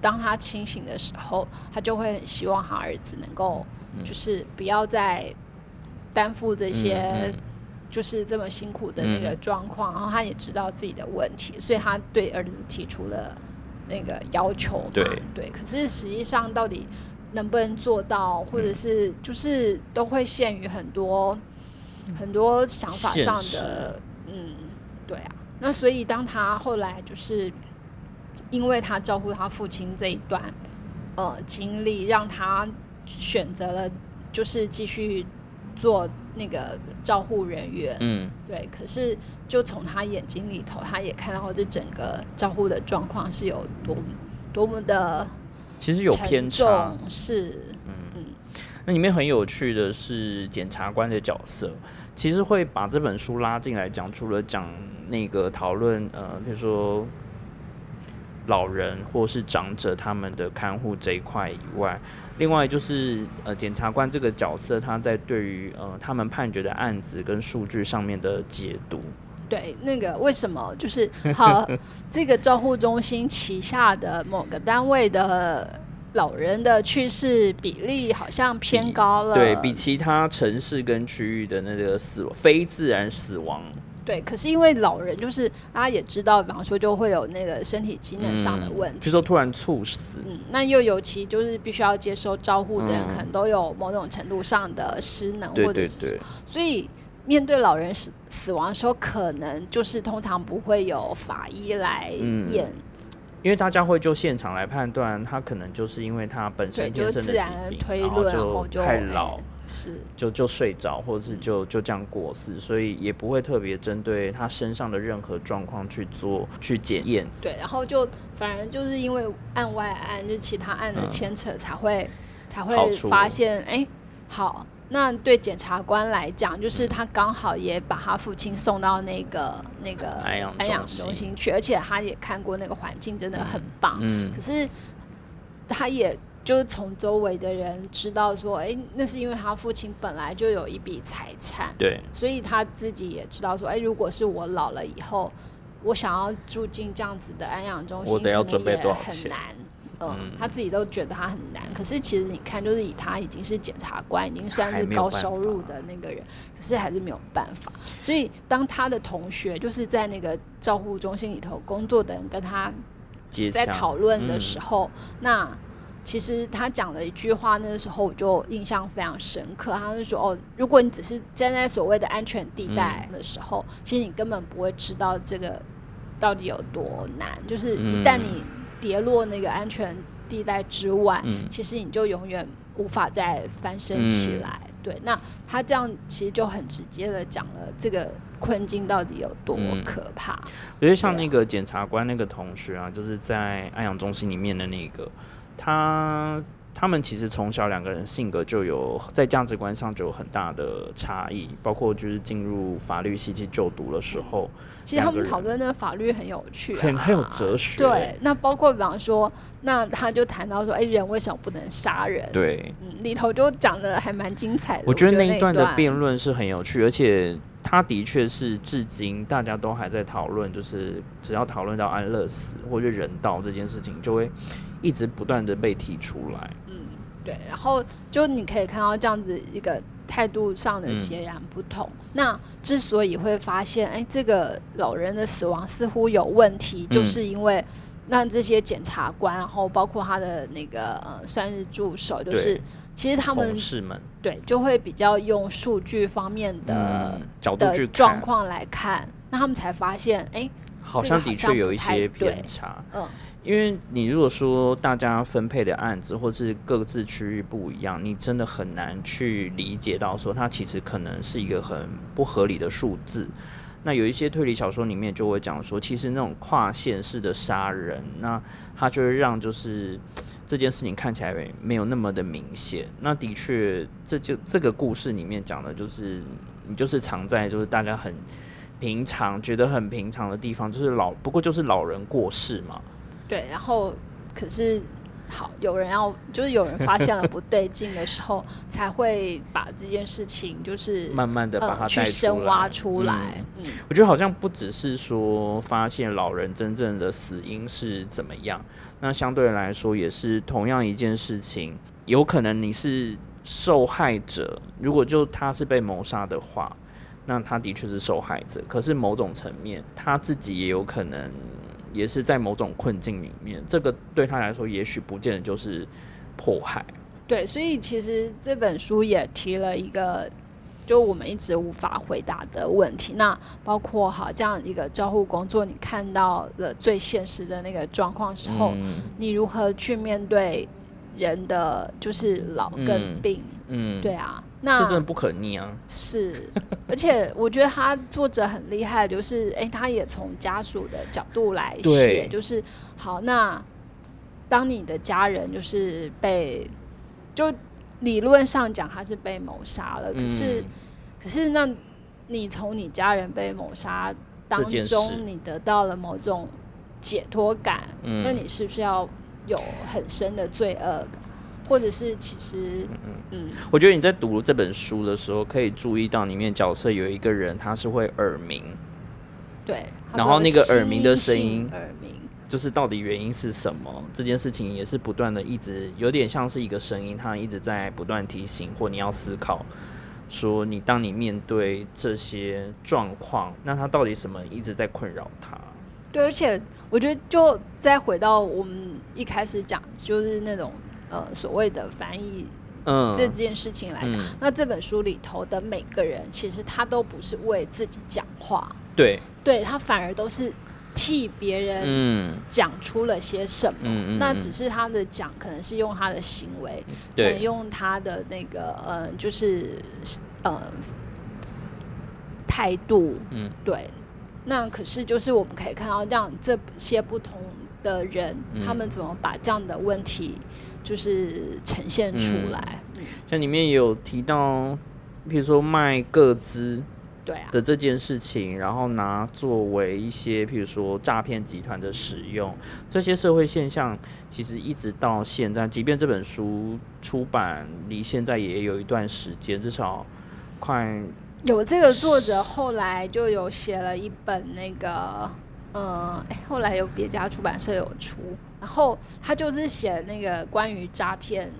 当他清醒的时候，他就会很希望他儿子能够就是不要再担负这些。就是这么辛苦的那个状况，然后他也知道自己的问题，所以他对儿子提出了那个要求嘛。对。对，可是实际上到底能不能做到，或者是就是都会限于很多很多想法上的，嗯，对啊。那所以当他后来就是因为他照顾他父亲这一段呃经历，让他选择了就是继续做那个照护人员，嗯，对。可是就从他眼睛里头，他也看到这整个照护的状况是有多多么的其实有偏。重，是那里面很有趣的是检察官的角色，其实会把这本书拉进来讲，除了讲那个讨论，呃，比如说老人或是长者他们的看护这一块以外，另外就是呃，检察官这个角色他在对于呃他们判决的案子跟数据上面的解读，对，那个为什么？就是好，这个照护中心旗下的某个单位的老人的去世比例好像偏高了，对比其他城市跟区域的那个死亡非自然死亡，对，可是因为老人就是大家也知道，比方说就会有那个身体机能上的问题。就说突然猝死，嗯，那又尤其就是必须要接受照护的人，嗯可能都有某种程度上的失能，或者是对，所以面对老人死死亡的时候，可能就是通常不会有法医来嗯验，因为大家会就现场来判断，他可能就是因为他本，身天生的疾病，然后论，然后就就太老哎，是。就就睡着，或者是就就这样过世，所以也不会特别针对他身上的任何状况去做去检验。对，然后就反而就是因为案外案，就其他案的嗯。牵扯，才会、才会发现，哎，好，那对检察官来讲，嗯就是他刚好也把他父亲送到那个那个安养安养中心去，而且他也看过那个环境，真的很棒。嗯可是他也就是从周围的人知道说，哎，那是因为他父亲本来就有一笔财产，对，所以他自己也知道说，哎，如果是我老了以后，我想要住进这样子的安养中心，我得要准备也多少钱很难。嗯，嗯他自己都觉得他很难。可是其实你看，就是以他已经是检察官，已经算是高收入的那个人，可是还是没有办法。所以当他的同学就是在那个照护中心里头工作的人跟他在讨论的嗯时候，那其实他讲了一句话，那个时候我就印象非常深刻。他就说：“哦，如果你只是站在所谓的安全地带的时候，其实你根本不会知道这个到底有多难。就是一旦你跌落那个安全地带之外，嗯其实你就永远无法再翻身起嗯来。对，那他这样其实就很直接的讲了这个困境到底有多嗯可怕。我觉得像那个检察官那个同学啊，就是在安阳中心里面的那个，他他们其实从小两个人性格就有在价值观上就有很大的差异，包括就是进入法律系去就读的时候，其实他们讨论那个法律很有趣、啊，很很有哲学。对，那包括比方说，那他就谈到说，哎、人为什么不能杀人？对，嗯，里头就讲的还蛮精彩的。我觉得那那一段的辩论是很有趣，而且他的确是至今大家都还在讨论，就是只要讨论到安乐死或者人道这件事情，就会一直不断的被提出来。对，然后就你可以看到这样子一个态度上的嗯截然不同。那之所以会发现，哎，这个老人的死亡似乎有问题，就嗯是因为那这些检察官，然后包括他的那个呃算是助手，就是其实他们对就会比较用数据方面的、嗯角度去的状，况来看，那他们才发现，哎，好像的确有一些偏差。嗯，因为你如果说大家分配的案子或是各自区域不一样，你真的很难去理解到说它其实可能是一个很不合理的数字。那有一些推理小说里面就会讲说，其实那种跨县市的杀人，那它就会让就是这件事情看起来没有那么的明显。那的确，这就这个故事里面讲的就是你就是藏在就是大家很平常觉得很平常的地方，就是老不过就是老人过世嘛。对，然后可是好，有人要就是有人发现了不对劲的时候，才会把这件事情就是慢慢的把它呃去深挖出来。嗯，我觉得好像不只是说发现老人真正的死因是怎么样，那相对来说也是同样一件事情，有可能你是受害者，如果就他是被谋杀的话，那他的确是受害者。可是某种层面，他自己也有可能也是在某种困境里面，这个对他来说，也许不见得就是迫害。对，所以其实这本书也提了一个。就我们一直无法回答的问题，那包括哈这样一个照护工作，你看到了最现实的那个状况时候，你如何去面对人的就是老跟病？嗯，对啊，那这真的不可逆啊。是，而且我觉得他作者很厉害，就是哎，他也从家属的角度来写，就是好，那当你的家人就是被就。理论上讲，他是被谋杀了。可是，可是，那你从你家人被谋杀当中，你得到了某种解脱感，那你是不是要有很深的罪恶感？或者是其实，嗯，我觉得你在读这本书的时候，可以注意到里面角色有一个人，他是会耳鸣，对，然后那个耳鸣的声音，耳鸣。就是到底原因是什么？这件事情也是不断的，一直有点像是一个声音，它一直在不断提醒，或你要思考，说你当你面对这些状况，那他到底什么一直在困扰他？对，而且我觉得，就再回到我们一开始讲，就是那种呃所谓的翻译，嗯，这件事情来讲，那这本书里头的每个人，其实他都不是为自己讲话，对，对他反而都是。替别人讲出了些什么？那只是他的讲，可能是用他的行为，可能用他的那个呃，就是呃态度。嗯，对。那可是就是我们可以看到，这样这些不同的人，他们怎么把这样的问题就是呈现出来？像里面有提到，比如说卖个资。对啊的这件事情，然后拿作为一些，譬如说诈骗集团的使用，这些社会现象，其实一直到现在，即便这本书出版离现在也有一段时间，至少快有这个作者后来就有写了一本那个，呃，后来有别家出版社有出。然后他就是写那个关于诈骗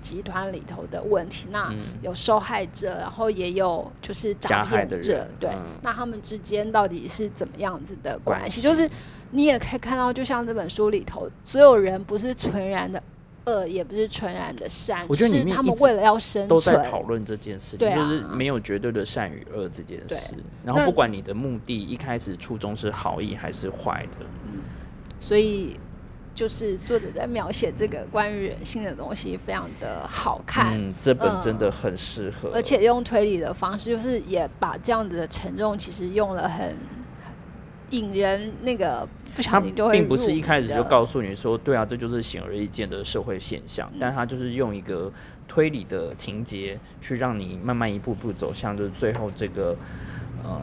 集团里头的问题，那有受害者，然后也有就是诈骗者，对，那他们之间到底是怎么样子的关系？就是你也可以看到，就像这本书里头，所有人不是纯然的恶，也不是纯然的善，我觉得他们为了要生存，都在讨论这件事情，就是没有绝对的善与恶这件事。然后不管你的目的一开始初衷是好意还是坏的，所以。就是作者在描写这个关于人性的东西，非常的好看。嗯，这本真的很适合，而且用推理的方式，就是也把这样子的沉重，其实用了很引人那个不小心就会，并不是一开始就告诉你说，对啊，这就是显而易见的社会现象，但他就是用一个推理的情节，去让你慢慢一步步走向，就是最后这个呃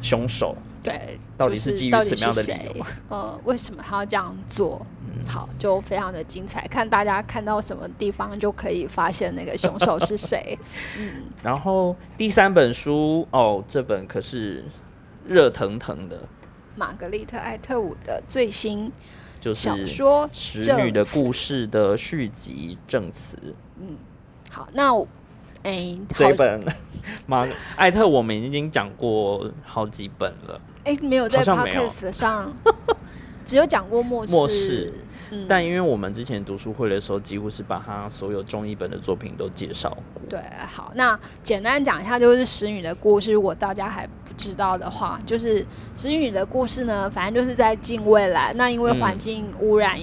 凶手。对，到底是基于什么样的理由？呃，为什么他要这样做？嗯好，就非常的精彩。看大家看到什么地方就可以发现那个凶手是谁。嗯，然后第三本书哦，这本可是热腾腾的，玛格丽特·艾特伍的最新就是小说《使女的故事》的续集《证词》。嗯，好，那哎，这本玛艾特我们已经讲过好几本了。哎，没有在 podcast 上，只有讲过末末世。但因为我们之前读书会的时候，几乎是把他所有中译本的作品都介绍过。对，好，那简单讲一下，就是石女的故事。如果大家还不知道的话，就是石女的故事呢，反正就是在近未来。那因为环境污染。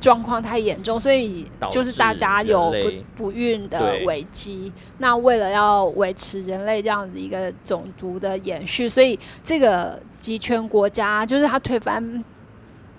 状况太严重，所以就是大家有不不孕的危机。那为了要维持人类这样子一个种族的延续，所以这个集权国家就是他推翻，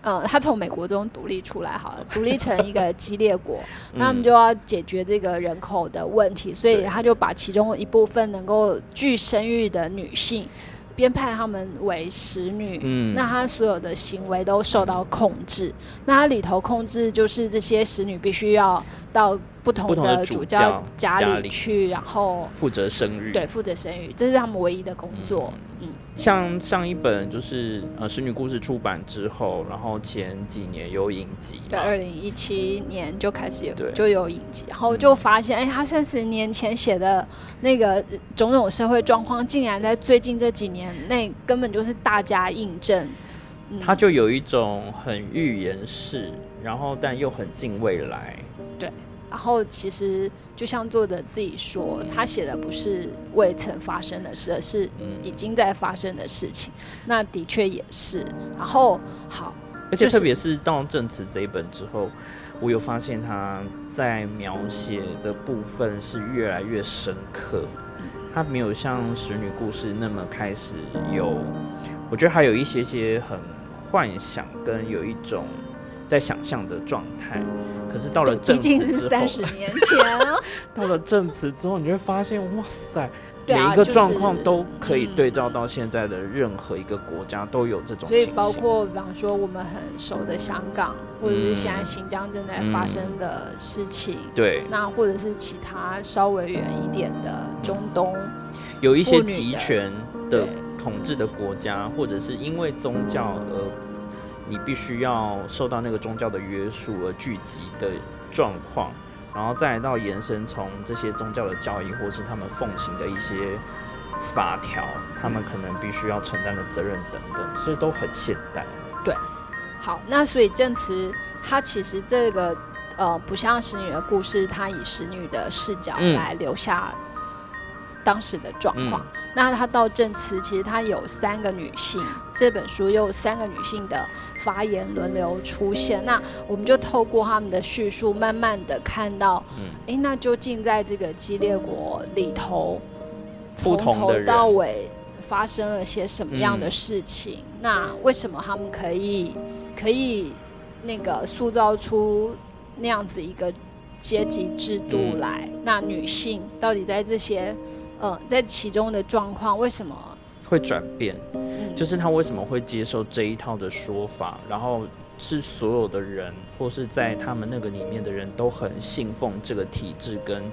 呃，他从美国中独立出来，好了，独立成一个激烈国，那他们就要解决这个人口的问题，所以他就把其中一部分能够具生育的女性。编派他们为使女，那他所有的行为都受到控制。那他里头控制就是这些使女必须要到不同的的主主教家家里里去，然后负责生育。对负责生育，这是他们唯一的工作。嗯，像上一本就是呃《使女故事》出版之后，然后前几年有影集对，嘛，二零一七年就开始有就有影集，然后就发现，哎、他三十年前写的那个呃种种社会状况，竟然在最近这几年内根本就是大家印证。嗯他就有一种很预言式，然后但又很近未来。然后其实就像作者自己说，他写的不是未曾发生的事，而是已嗯，经在发生的事情。那的确也是。然后好，而且特别是到证词这一本之后，我有发现他在描写的部分是越来越深刻，他没有像《使女故事》那么开始有，我觉得还有一些些很幻想跟有一种在想象的状态。可是到了对证词之后，三十年前啊。到了证词之后，你就会发现，哇塞，每一个状况都可以嗯对照到现在的任何一个国家都有这种所以包括比方说我们很熟的香港，或者是现在新疆正在发生的事情，对，那或者是其他稍微远一点的中东，有一些集权的统治的国家，或者是因为宗教而你必须要受到那个宗教的约束而聚集的状况，然后再到延伸从这些宗教的教义，或是他们奉行的一些法条，他们可能必须要承担的责任等等，所以都很现代。对好，那所以证词它其实这个呃不像使女的故事，它以使女的视角嗯来留下当时的状况。嗯那他到证词，其实他有三个女性，这本书又有三个女性的发言轮流出现。那我们就透过他们的叙述，慢慢的看到，嗯诶，那究竟在这个激烈国里头，从头到尾发生了些什么样的嗯事情？那为什么他们可以可以那个塑造出那样子一个阶级制度嗯来？那女性到底在这些呃在其中的状况，为什么？会转变，嗯。就是他为什么会接受这一套的说法，然后是所有的人，或是在他们那个里面的人都很信奉这个体制跟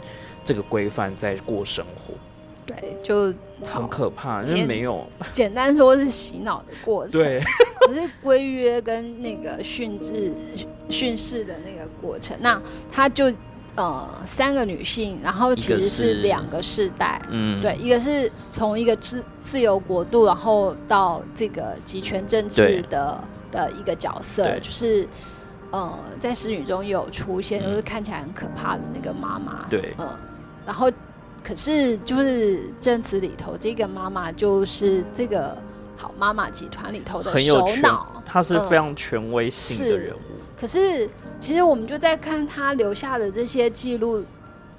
这个规范在过生活，对，就很可怕，因为没有。简单说是洗脑的过程。对，可是规约跟那个训制训示的那个过程，那他就呃三个女性，然后其实是是两个世代。嗯，对，一个是从一个自自由国度，然后到这个集权政治的的一个角色，就是呃，在使女中有出现，嗯。就是看起来很可怕的那个妈妈，对。嗯、然后可是就是证词里头这个妈妈就是这个好妈妈集团里头的首脑，她是嗯。非常权威性的人物，可是，其实我们就在看他留下的这些记录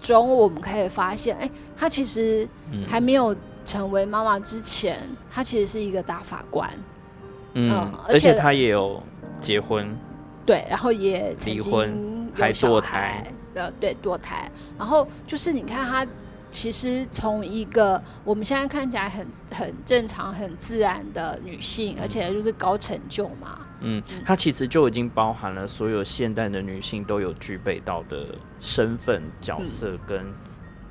中，我们可以发现，哎、他其实嗯。还没有成为妈妈之前，他其实是一个大法官，嗯嗯，而而且且他也有结婚，对，然后也离婚还堕胎，呃，对，堕胎，然后就是你看他。其实从一个我们现在看起来很很正常、很自然的女性，而且就是高成就嘛，嗯，他其实就已经包含了所有现代的女性都有具备到的身份角色跟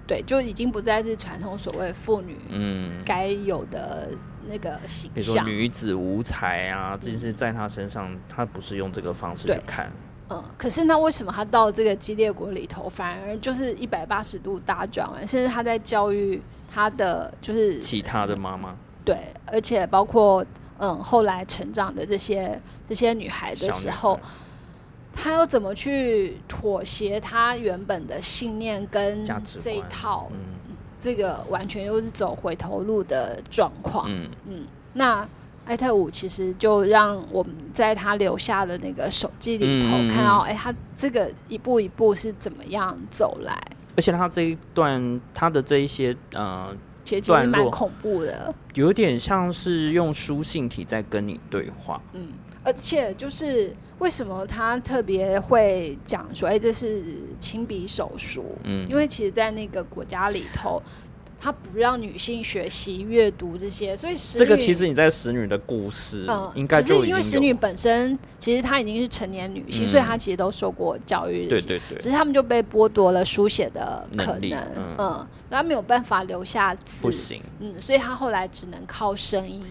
对，就已经不再是传统所谓妇女嗯，该有的那个形象。比如说象。女子无才啊，这是在她身上，她不是用这个方式去看，嗯，可是那为什么他到这个激烈国里头，反而就是一百八十度大转弯？甚至他在教育他的就是其他的妈妈。对，而且包括嗯后来成长的这些这些女孩的时候她，要怎么去妥协她原本的信念跟这一套，嗯这个完全又是走回头路的状况？嗯嗯，那艾特五其实就让我们在她留下的那个手机里头嗯嗯嗯看到，哎、她这个一步一步是怎么样走来，而且他这一段他的这一些呃，其实蛮恐怖的。有点像是用书信体在跟你对话，嗯，而且就是为什么他特别会讲说，哎、这是亲笔手书？嗯，因为其实，在那个国家里头，他不让女性学习阅读这些，所以使这个其实你在使女的故事，嗯，应该是因为使女本身其实她已经是成年女性，嗯所以她其实都受过教育，对对对，只是他们就被剥夺了书写的可能能，嗯嗯，他没有办法留下字不，行。嗯，所以她后来只能靠声音。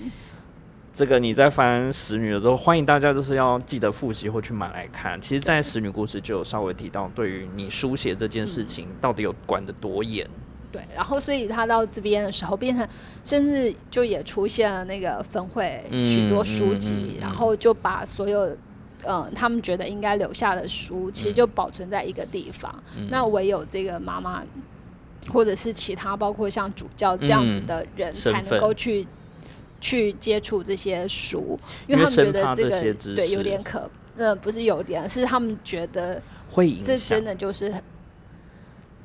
这个你在翻《使女》的时候，欢迎大家就是要记得复习或去买来看。其实，在《使女故事》就有稍微提到，对于你书写这件事情，到底有管得多严。对，然后所以他到这边的时候，变成甚至就也出现了那个分会嗯许多书嗯籍，嗯嗯然后就把所有。嗯，他们觉得应该留下的书，其实嗯就保存在一个地方。那唯有这个妈妈，或者是其他包括像主教这样子的人，才能够去去接触这些书，因因为为他们觉得这个对有点可，呃，不是有点，是他们觉得会影这响真的就是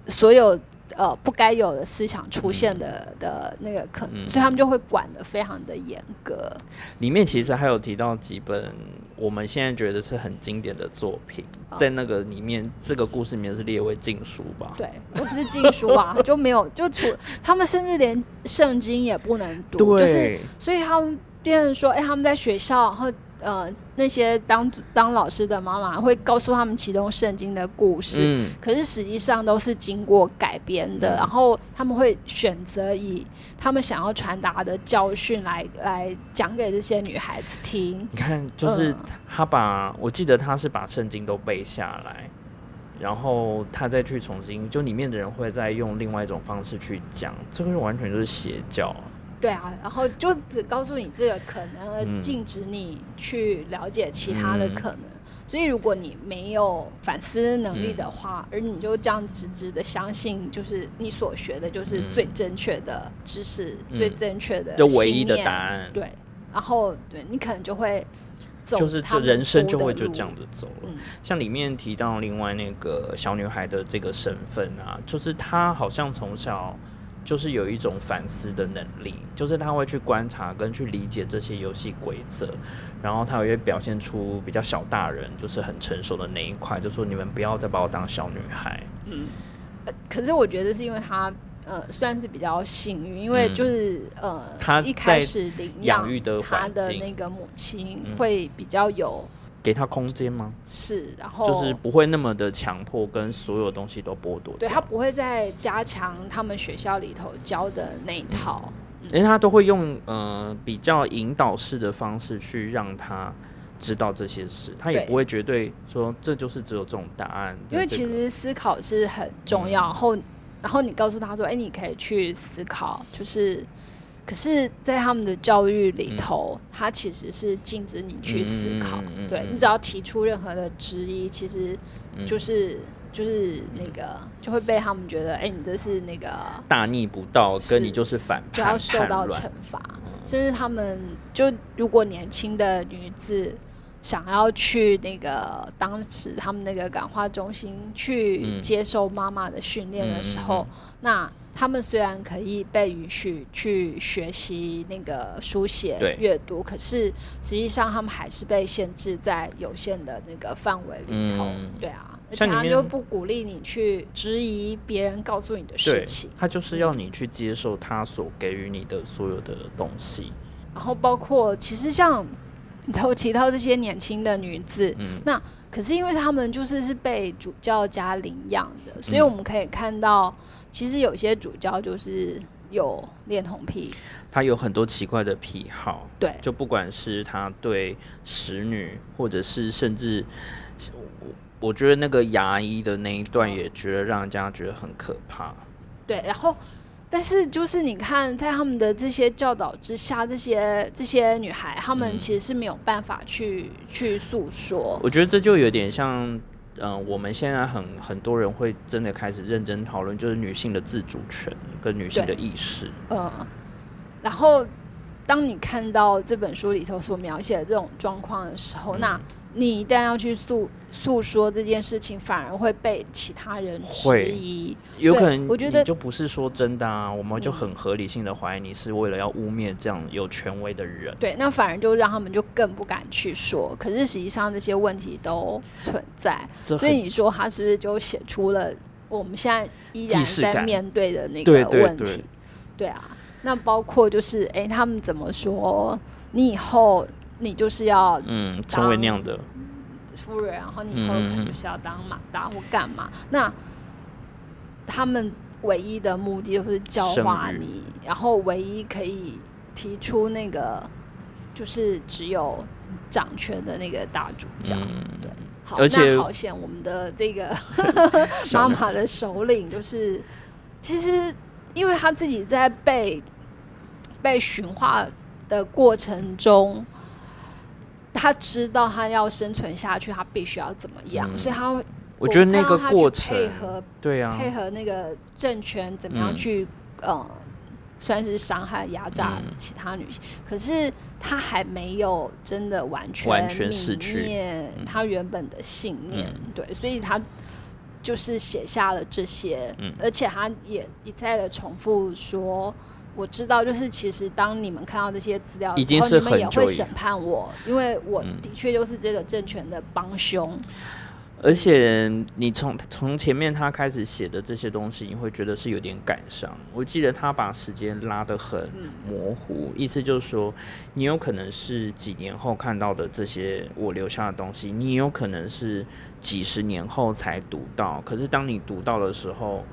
所有呃不该有的思想出现的、的那个可能，嗯所以他们就会管的非常的严格。里面其实还有提到几本我们现在觉得是很经典的作品，哦在那个里面，这个故事里面是列为禁书吧？对，不只是禁书啊，就没有就除他们甚至连圣经也不能读，就是，所以他们变成说，哎、他们在学校，然后呃那些当当老师的妈妈会告诉他们其中圣经的故事，嗯，可是实际上都是经过改编的，嗯然后他们会选择以他们想要传达的教训来来讲给这些女孩子听。你看，就是嗯他把，我记得他是把圣经都背下来，然后他再去重新，就里面的人会再用另外一种方式去讲，这个完全就是邪教。对啊，然后就只告诉你这个可能，而嗯禁止你去了解其他的嗯。可能。所以，如果你没有反思能力嗯的话，而你就这样直直的相信，就是你所学的就是嗯最正确的知识，嗯。最正确的就唯一的答案，对，然后对你可能就会走就是这人生就会就这样子走了。嗯，像里面提到另外那个小女孩的这个身份啊，就是她好像从小就是有一种反思的能力，就是他会去观察跟去理解这些游戏规则，然后他也会表现出比较小大人，就是很成熟的那一块，就说你们不要再把我当小女孩。呃可是我觉得是因为他呃算是比较幸运，因为嗯就是、呃他一开始领养养育的他的那个母亲嗯会比较有给他空间吗？是，然后就是不会那么的强迫，跟所有东西都剥夺。对他不会再加强他们学校里头教的那一套。因为他都会用呃比较引导式的方式去让他知道这些事，他也不会绝对说这就是只有这种答案。因为其实思考是很重要，嗯然后然后你告诉他说，哎、你可以去思考，就是。可是，在他们的教育里头，他其实是禁止你去思考。对你只要提出任何的质疑，其实嗯就是、就是那个就会被他们觉得，哎、你这是那个大逆不道，跟你就是反叛，就要受到惩乱。罚。甚至他们就如果年轻的女子想要去那个当时他们那个感化中心去嗯接受妈妈的训练的时候，那他们虽然可以被允许去学习那个书写、阅读，可是实际上他们还是被限制在有限的那个范围里头。嗯对啊，而且他就不鼓励你去质疑别人告诉你的事情。，他就是要你去接受他所给予你的所有的东西。然后包括其实像你头提到这些年轻的女子，嗯那可是因为他们就是是被主教家领养的，所以嗯我们可以看到，其实有些主教就是有恋童癖，他有很多奇怪的癖好，对就不管是他对使女，或者是甚至，我我觉得那个牙医的那一段也觉得让人家觉得很可怕。对，然后。但是，就是你看，在他们的这些教导之下，这些这些女孩，她们嗯其实是没有办法去去诉说。我觉得这就有点像，嗯、我们现在很很多人会真的开始认真讨论，就是女性的自主权跟女性的意识。嗯，然后当你看到这本书里头所描写的这种状况的时候，嗯那你一旦要去诉诉说这件事情，反而会被其他人质疑。有可能我觉得就不是说真的啊，我们就嗯很合理性的怀疑你是为了要污蔑这样有权威的人。对，那反而就让他们就更不敢去说。可是实际上这些问题都存在，所以你说他是不是就写出了我们现在依然在面对的那个对对问题？对对啊，那包括就是哎、他们怎么说？你以后你就是要嗯，成为那样的，夫人，然后你以后可嗯能就是要当马达或干嘛？那他们唯一的目的就是教化你，然后唯一可以提出那个就是只有掌权的那个大主教。嗯，对好，而且那好险，我们的这个 妈妈的首领就是，其实因为他自己在被被驯化的过程中，他知道他要生存下去，他必须要怎么样，嗯。所以他会我觉得那个过程配，合对啊，配合那个政权怎么样嗯。去、呃，算是伤害压榨嗯。其他女性，可是他还没有真的完全完全逝去。泯灭嗯。他原本的信念，嗯。对，所以他就是写下了这些，嗯。而且他也一再的重复说。我知道，就是其实当你们看到这些资料的时候，已经是你们也很会审判我，因为我嗯的确就是这个政权的帮凶。而且你从从前面他开始写的这些东西，你会觉得是有点感伤。我记得他把时间拉得很嗯模糊，意思就是说，你有可能是几年后看到的这些我留下的东西，你有可能是几十年后才读到。可是当你读到的时候，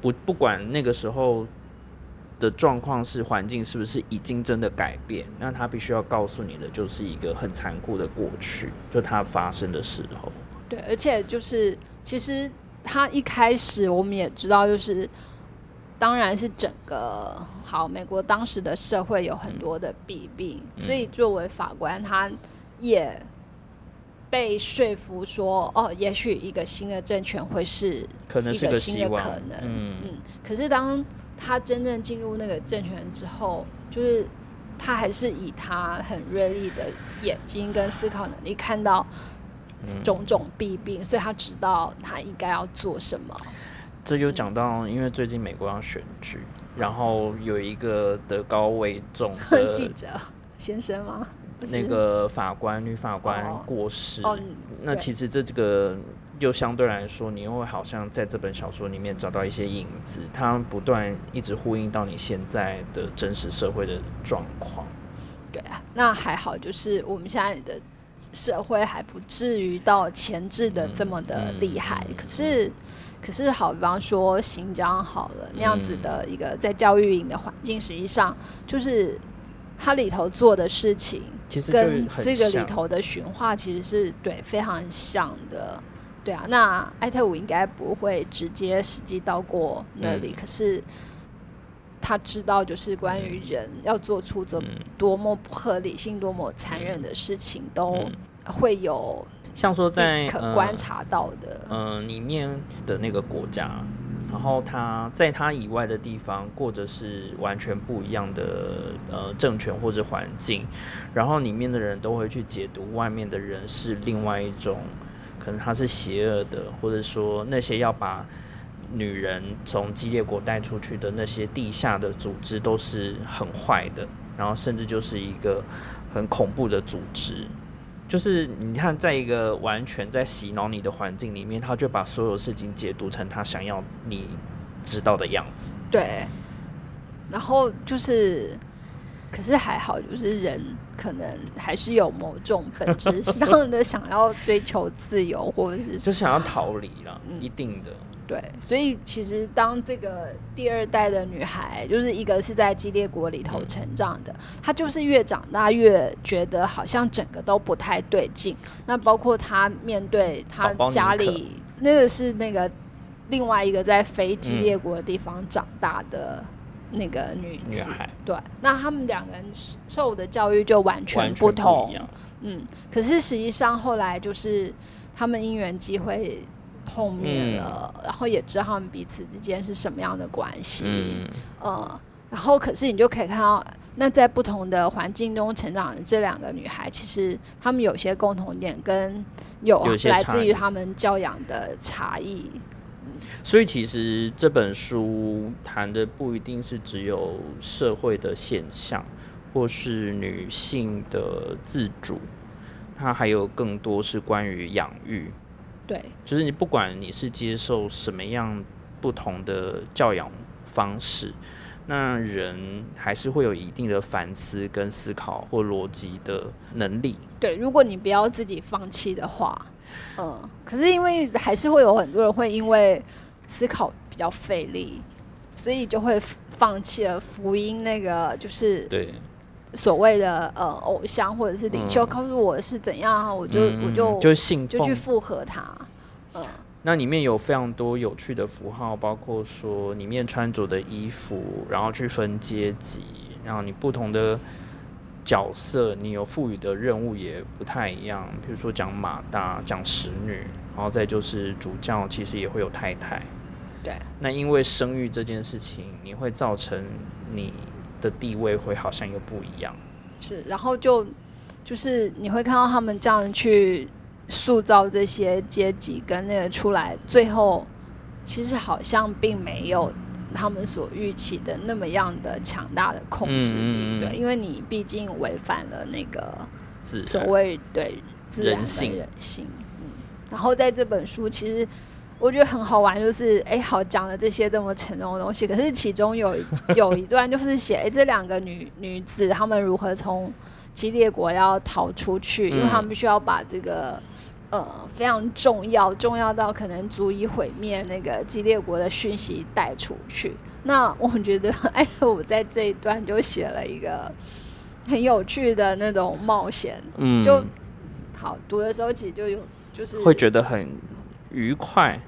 不不管那个时候的状况是环境是不是已经真的改变，那他必须要告诉你的就是一个很残酷的过去，就它发生的时候。对，而且就是其实他一开始我们也知道，就是当然是整个好美国当时的社会有很多的弊病，嗯所以作为法官，他也被说服说，哦，也许一个新的政权会是可能是一个新的可能。嗯嗯，可是当他真正进入那个政权之后，就是他还是以他很锐利的眼睛跟思考能力看到嗯。种种弊病，所以他知道他应该要做什么。这就讲到，因为最近美国要选举，然后有一个德高位重的 记者先生吗？那个法官女法官哦。过世，哦，对。那其实这这个又相对来说，你又会好像在这本小说里面找到一些影子，它不断一直呼应到你现在的真实社会的状况。对啊，那还好，就是我们现在的社会还不至于到前置的这么的厉害。嗯嗯可是，可是好，比方说新疆好了那样子嗯的一个在教育营的环境，实际上就是它里头做的事情，其实跟这个里头的驯化其实是对非常像的。对啊，那艾特五应该不会直接实际到过那里，嗯。可是他知道，就是关于人要做出这嗯。多么不合理性、多么残忍的事情，都嗯。会有像说在可观察到的。嗯、呃里面的那个国家，然后他在他以外的地方过着是完全不一样的呃政权或者环境，然后里面的人都会去解读外面的人是另外一种，可能他是邪恶的，或者说那些要把女人从激烈国带出去的那些地下的组织都是很坏的，然后甚至就是一个很恐怖的组织。就是你看，在一个完全在洗脑你的环境里面，他就把所有事情解读成他想要你知道的样子。对，然后就是，可是还好，就是人可能还是有某种本质上的想要追求自由，或者是 就想要逃离了，嗯一定的。对，所以其实当这个第二代的女孩，就是一个是在激烈国里头成长的，她就是越长大越觉得好像整个都不太对劲。那包括她面对她家里那个是那个另外一个在非激烈国的地方长大的那个女子，女孩对，那他们两个人受的教育就完全不同。嗯，可是实际上后来就是他们因缘机会碰面了，然后也知道他们彼此之间是什么样的关系，嗯，呃，然后可是你就可以看到，那在不同的环境中成长的这两个女孩，其实她们有些共同点，跟有来自于她们教养的差异。所以其实这本书谈的不一定是只有社会的现象，或是女性的自主，它还有更多是关于养育。对，就是你不管你是接受什么样不同的教养方式，那人还是会有一定的反思跟思考或逻辑的能力。对，如果你不要自己放弃的话，嗯，可是因为还是会有很多人会因为思考比较费力，所以就会放弃了福音那个就是对所谓的呃偶像或者是领袖嗯告诉我是怎样，我就我就就信就去。附和他，嗯，那里面有非常多有趣的符号，包括说里面穿着的衣服，然后去分阶级，然后你不同的角色，你有赋予的任务也不太一样。比如说讲马大，讲使女，然后再就是主教其实也会有太太。对，那因为生育这件事情，你会造成你的地位会好像又不一样。是，然后就就是你会看到他们这样去塑造这些阶级跟那个出来，最后其实好像并没有他们所预期的那么样的强大的控制力，嗯嗯嗯对，因为你毕竟违反了那个自所谓对自然的人性人性，嗯，然后在这本书其实。我觉得很好玩，就是哎，好讲了这些这么沉重的东西，可是其中有有一段就是写，哎，这两个女女子她们如何从激烈国要逃出去，因为她们必须要把这个呃非常重要、重要到可能足以毁灭那个激烈国的讯息带出去。那我觉得艾特伍在这一段就写了一个很有趣的那种冒险，嗯，就好读的时候其实就有就是会觉得很愉快，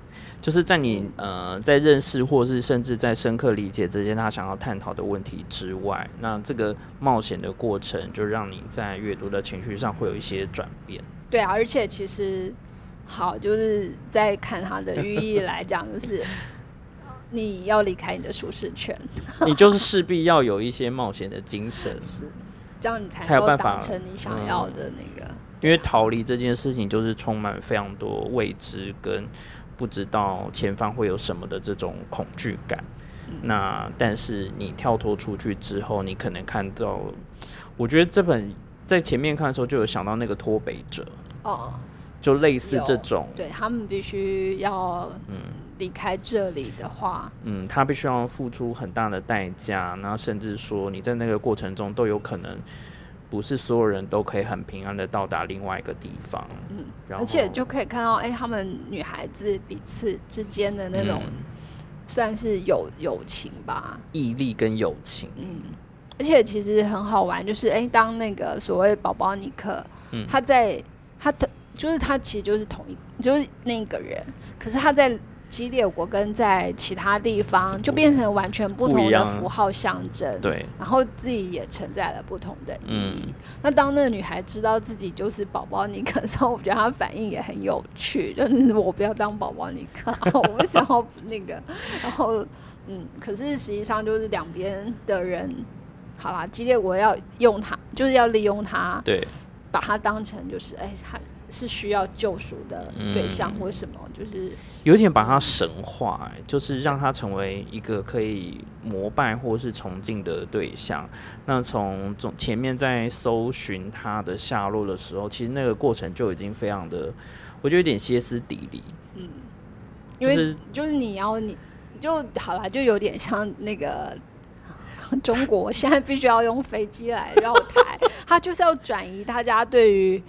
就是在你呃在认识或是甚至在深刻理解这些他想要探讨的问题之外，那这个冒险的过程就让你在阅读的情绪上会有一些转变。对啊，而且其实好就是在看它的寓意来讲，就是 你要离开你的舒适圈，你就是势必要有一些冒险的精神，是这样你才才有办法达成你想要的那个。因为逃离这件事情就是充满非常多未知跟不知道前方会有什么的这种恐惧感。那但是你跳脱出去之后，你可能看到，我觉得这本在前面看的时候就有想到那个脱北者，哦，就类似这种，对他们必须要嗯。离开这里的话，嗯，他必须要付出很大的代价，然后甚至说你在那个过程中都有可能不是所有人都可以很平安的到达另外一个地方，嗯，然后而且就可以看到，哎、他们女孩子彼此之间的那种、嗯。算是友友情吧，毅力跟友情，嗯，而且其实很好玩，就是哎、当那个所谓宝宝尼克，嗯。他在他的就是他其实就是同一就是那个人，可是他在激烈国跟在其他地方就变成完全不同的符号象征，对，然后自己也承载了不同的意义。嗯。那当那个女孩知道自己就是宝宝尼克的时候，我觉得她反应也很有趣，就是我不要当宝宝尼克，我不想要那个。然后，嗯，可是实际上就是两边的人，好啦，激烈国要用他，就是要利用他，对，把他当成就是哎，他是需要救赎的对象嗯。或什么，就是有点把它神化、欸，就是让它成为一个可以膜拜或是崇敬的对象。那从从前面在搜寻他的下落的时候，其实那个过程就已经非常的，我觉得有点歇斯底里。嗯因为就是就是你要你就好啦，就有点像那个中国现在必须要用飞机来绕台，它就是要转移大家对于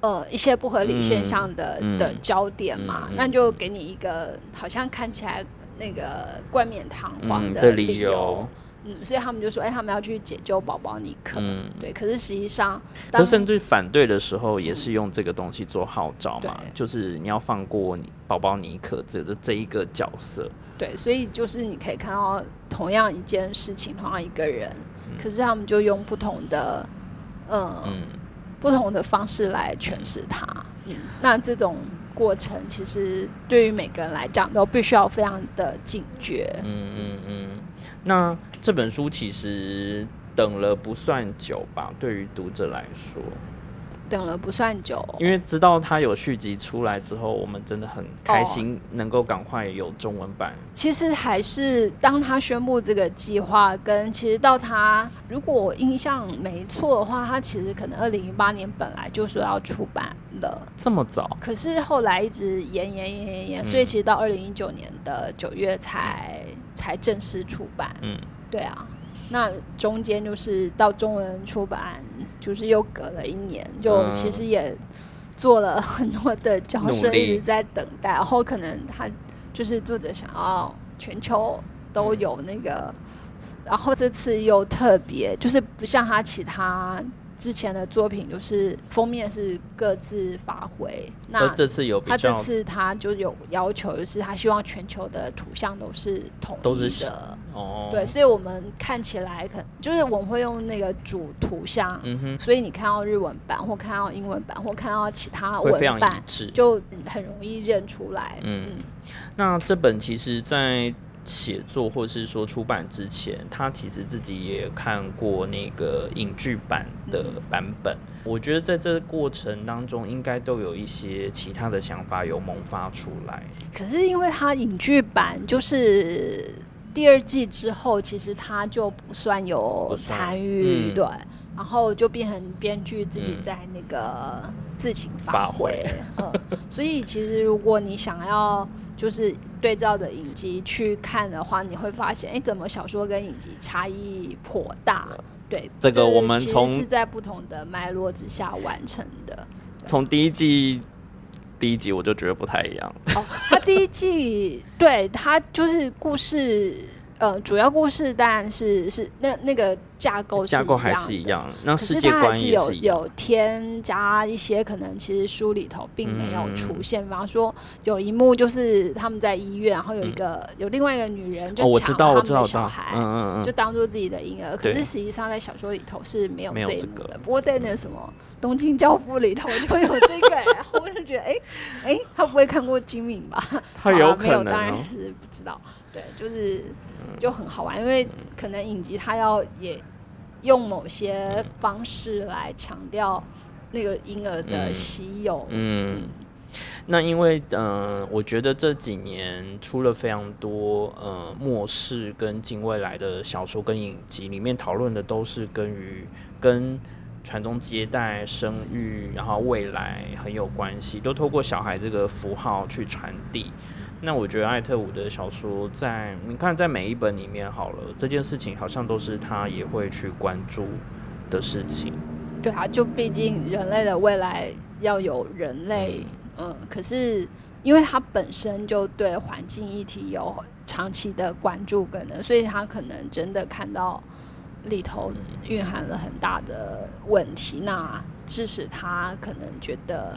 呃一些不合理现象的、嗯的焦点嘛，那就给你一个好像看起来那个冠冕堂皇嗯的的理由。由嗯，所以他们就说，哎、他们要去解救宝宝尼克。嗯对，可是实际上，当甚至反对的时候，也是用这个东西做号召嘛，对就是你要放过你宝宝尼克这个这一个角色。对，所以就是你可以看到同样一件事情，同样一个人，可是他们就用不同的，呃、嗯，不同的方式来诠释它。嗯，那这种过程其实对于每个人来讲都必须要非常的警觉。嗯嗯嗯，那这本书其实等了不算久吧，对于读者来说，等了不算久，因为知道它有续集出来之后，我们真的很开心能够赶快有中文版。其实还是当他宣布这个计划，跟其实到他如果我印象没错的话，他其实可能二零一八年本来就说要出版了。这么早，可是后来一直延延延延延，嗯所以其实到二零一九年的九月才才正式出版。嗯对啊，那中间就是到中文出版，就是又隔了一年，就嗯其实也做了 很多的交涉一直在等待，然后可能他就是作者想要全球都嗯有那个，然后这次又特别，就是不像他其他。之前的作品就是封面是各自发挥，那这次有他这次他就有要求，就是他希望全球的图像都是统一的，哦，对，，所以我们看起来可就是我们会用那个主图像，嗯哼，所以你看到日文版或看到英文版或看到其他文版。就很容易认出来。嗯。嗯，那这本其实，在写作或是说出版之前，他其实自己也看过那个影剧版的版本。我觉得在这过程当中，应该都有一些其他的想法有萌发出来。可是因为他影剧版就是第二季之后，其实他就不算有参与，嗯对，然后就变成编剧自己嗯在那个自行发发挥，嗯，所以其实如果你想要就是对照着影集去看的话，你会发现，哎，怎么小说跟影集差异颇大？对，这个我们其实从是在不同的脉络之下完成的。从第一季第一集我就觉得不太一样。哦，他第一季对他就是故事，呃，主要故事当然是是那那个架构是架构还样的。是一样，那可是世界观它还是有。有添加一些可能其实书里头并没有出嗯现，比方说有一幕就是他们在医院，然后有一个、有另外一个女人就抢了他们的小孩，，嗯嗯嗯，就当做自己的婴儿。可是实际上在小说里头是没有这个这一幕的。不过在那什么《东京教父》里头就有这个、然后我就觉得，哎、哎、他不会看过金敏吧？他有可能、没有，当然哦。是不知道。对，就是就很好玩，因为可能影集它要也用某些方式来强调那个婴儿的稀有。嗯，那因为嗯、呃我觉得这几年出了非常多呃末世跟近未来的小说跟影集，里面讨论的都是跟于跟传宗接代、生育，然后未来很有关系，都透过小孩这个符号去传递。那我觉得艾特伍的小说在你看在每一本里面好了，这件事情好像都是他也会去关注的事情。对啊，就毕竟人类的未来要有人类，嗯，可是因为他本身就对环境议题有长期的关注跟的，所以他可能真的看到里头蕴含了很大的问题，那致使他可能觉得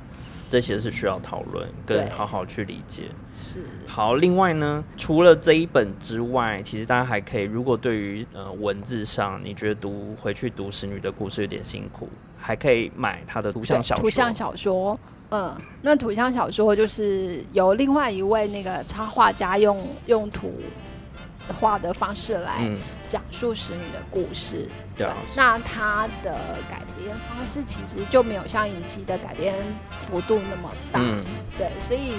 这些是需要讨论跟好好去理解。是好，另外呢，除了这一本之外，其实大家还可以，如果对于呃文字上你觉得读回去读《使女的故事》有点辛苦，还可以买它的图像小说。图像小说，嗯，那图像小说就是由另外一位那个插画家用用图画的方式来嗯，讲述使女的故事。对啊，那它的改编方式其实就没有像影集的改编幅度那么大，嗯，对，所以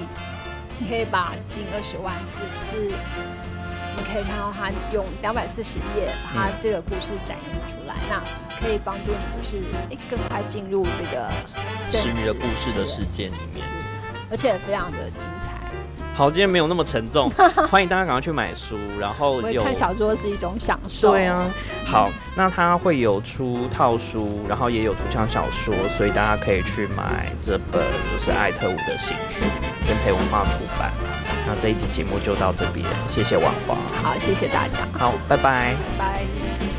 你可以把近二十万字，就是你可以看到他用两百四十页把它嗯这个故事展现出来，那可以帮助你就是诶更快进入这个正使女的故事的世界里面。是，而且非常的精彩。好，今天没有那么沉重，欢迎大家赶快去买书，然后有看小说是一种享受。对啊，好，那它会有出套书，然后也有图像小说，所以大家可以去买这本就是艾特伍的新书，跟培文化出版。那这一集节目就到这边，谢谢王华，好，谢谢大家，好，拜拜。拜拜。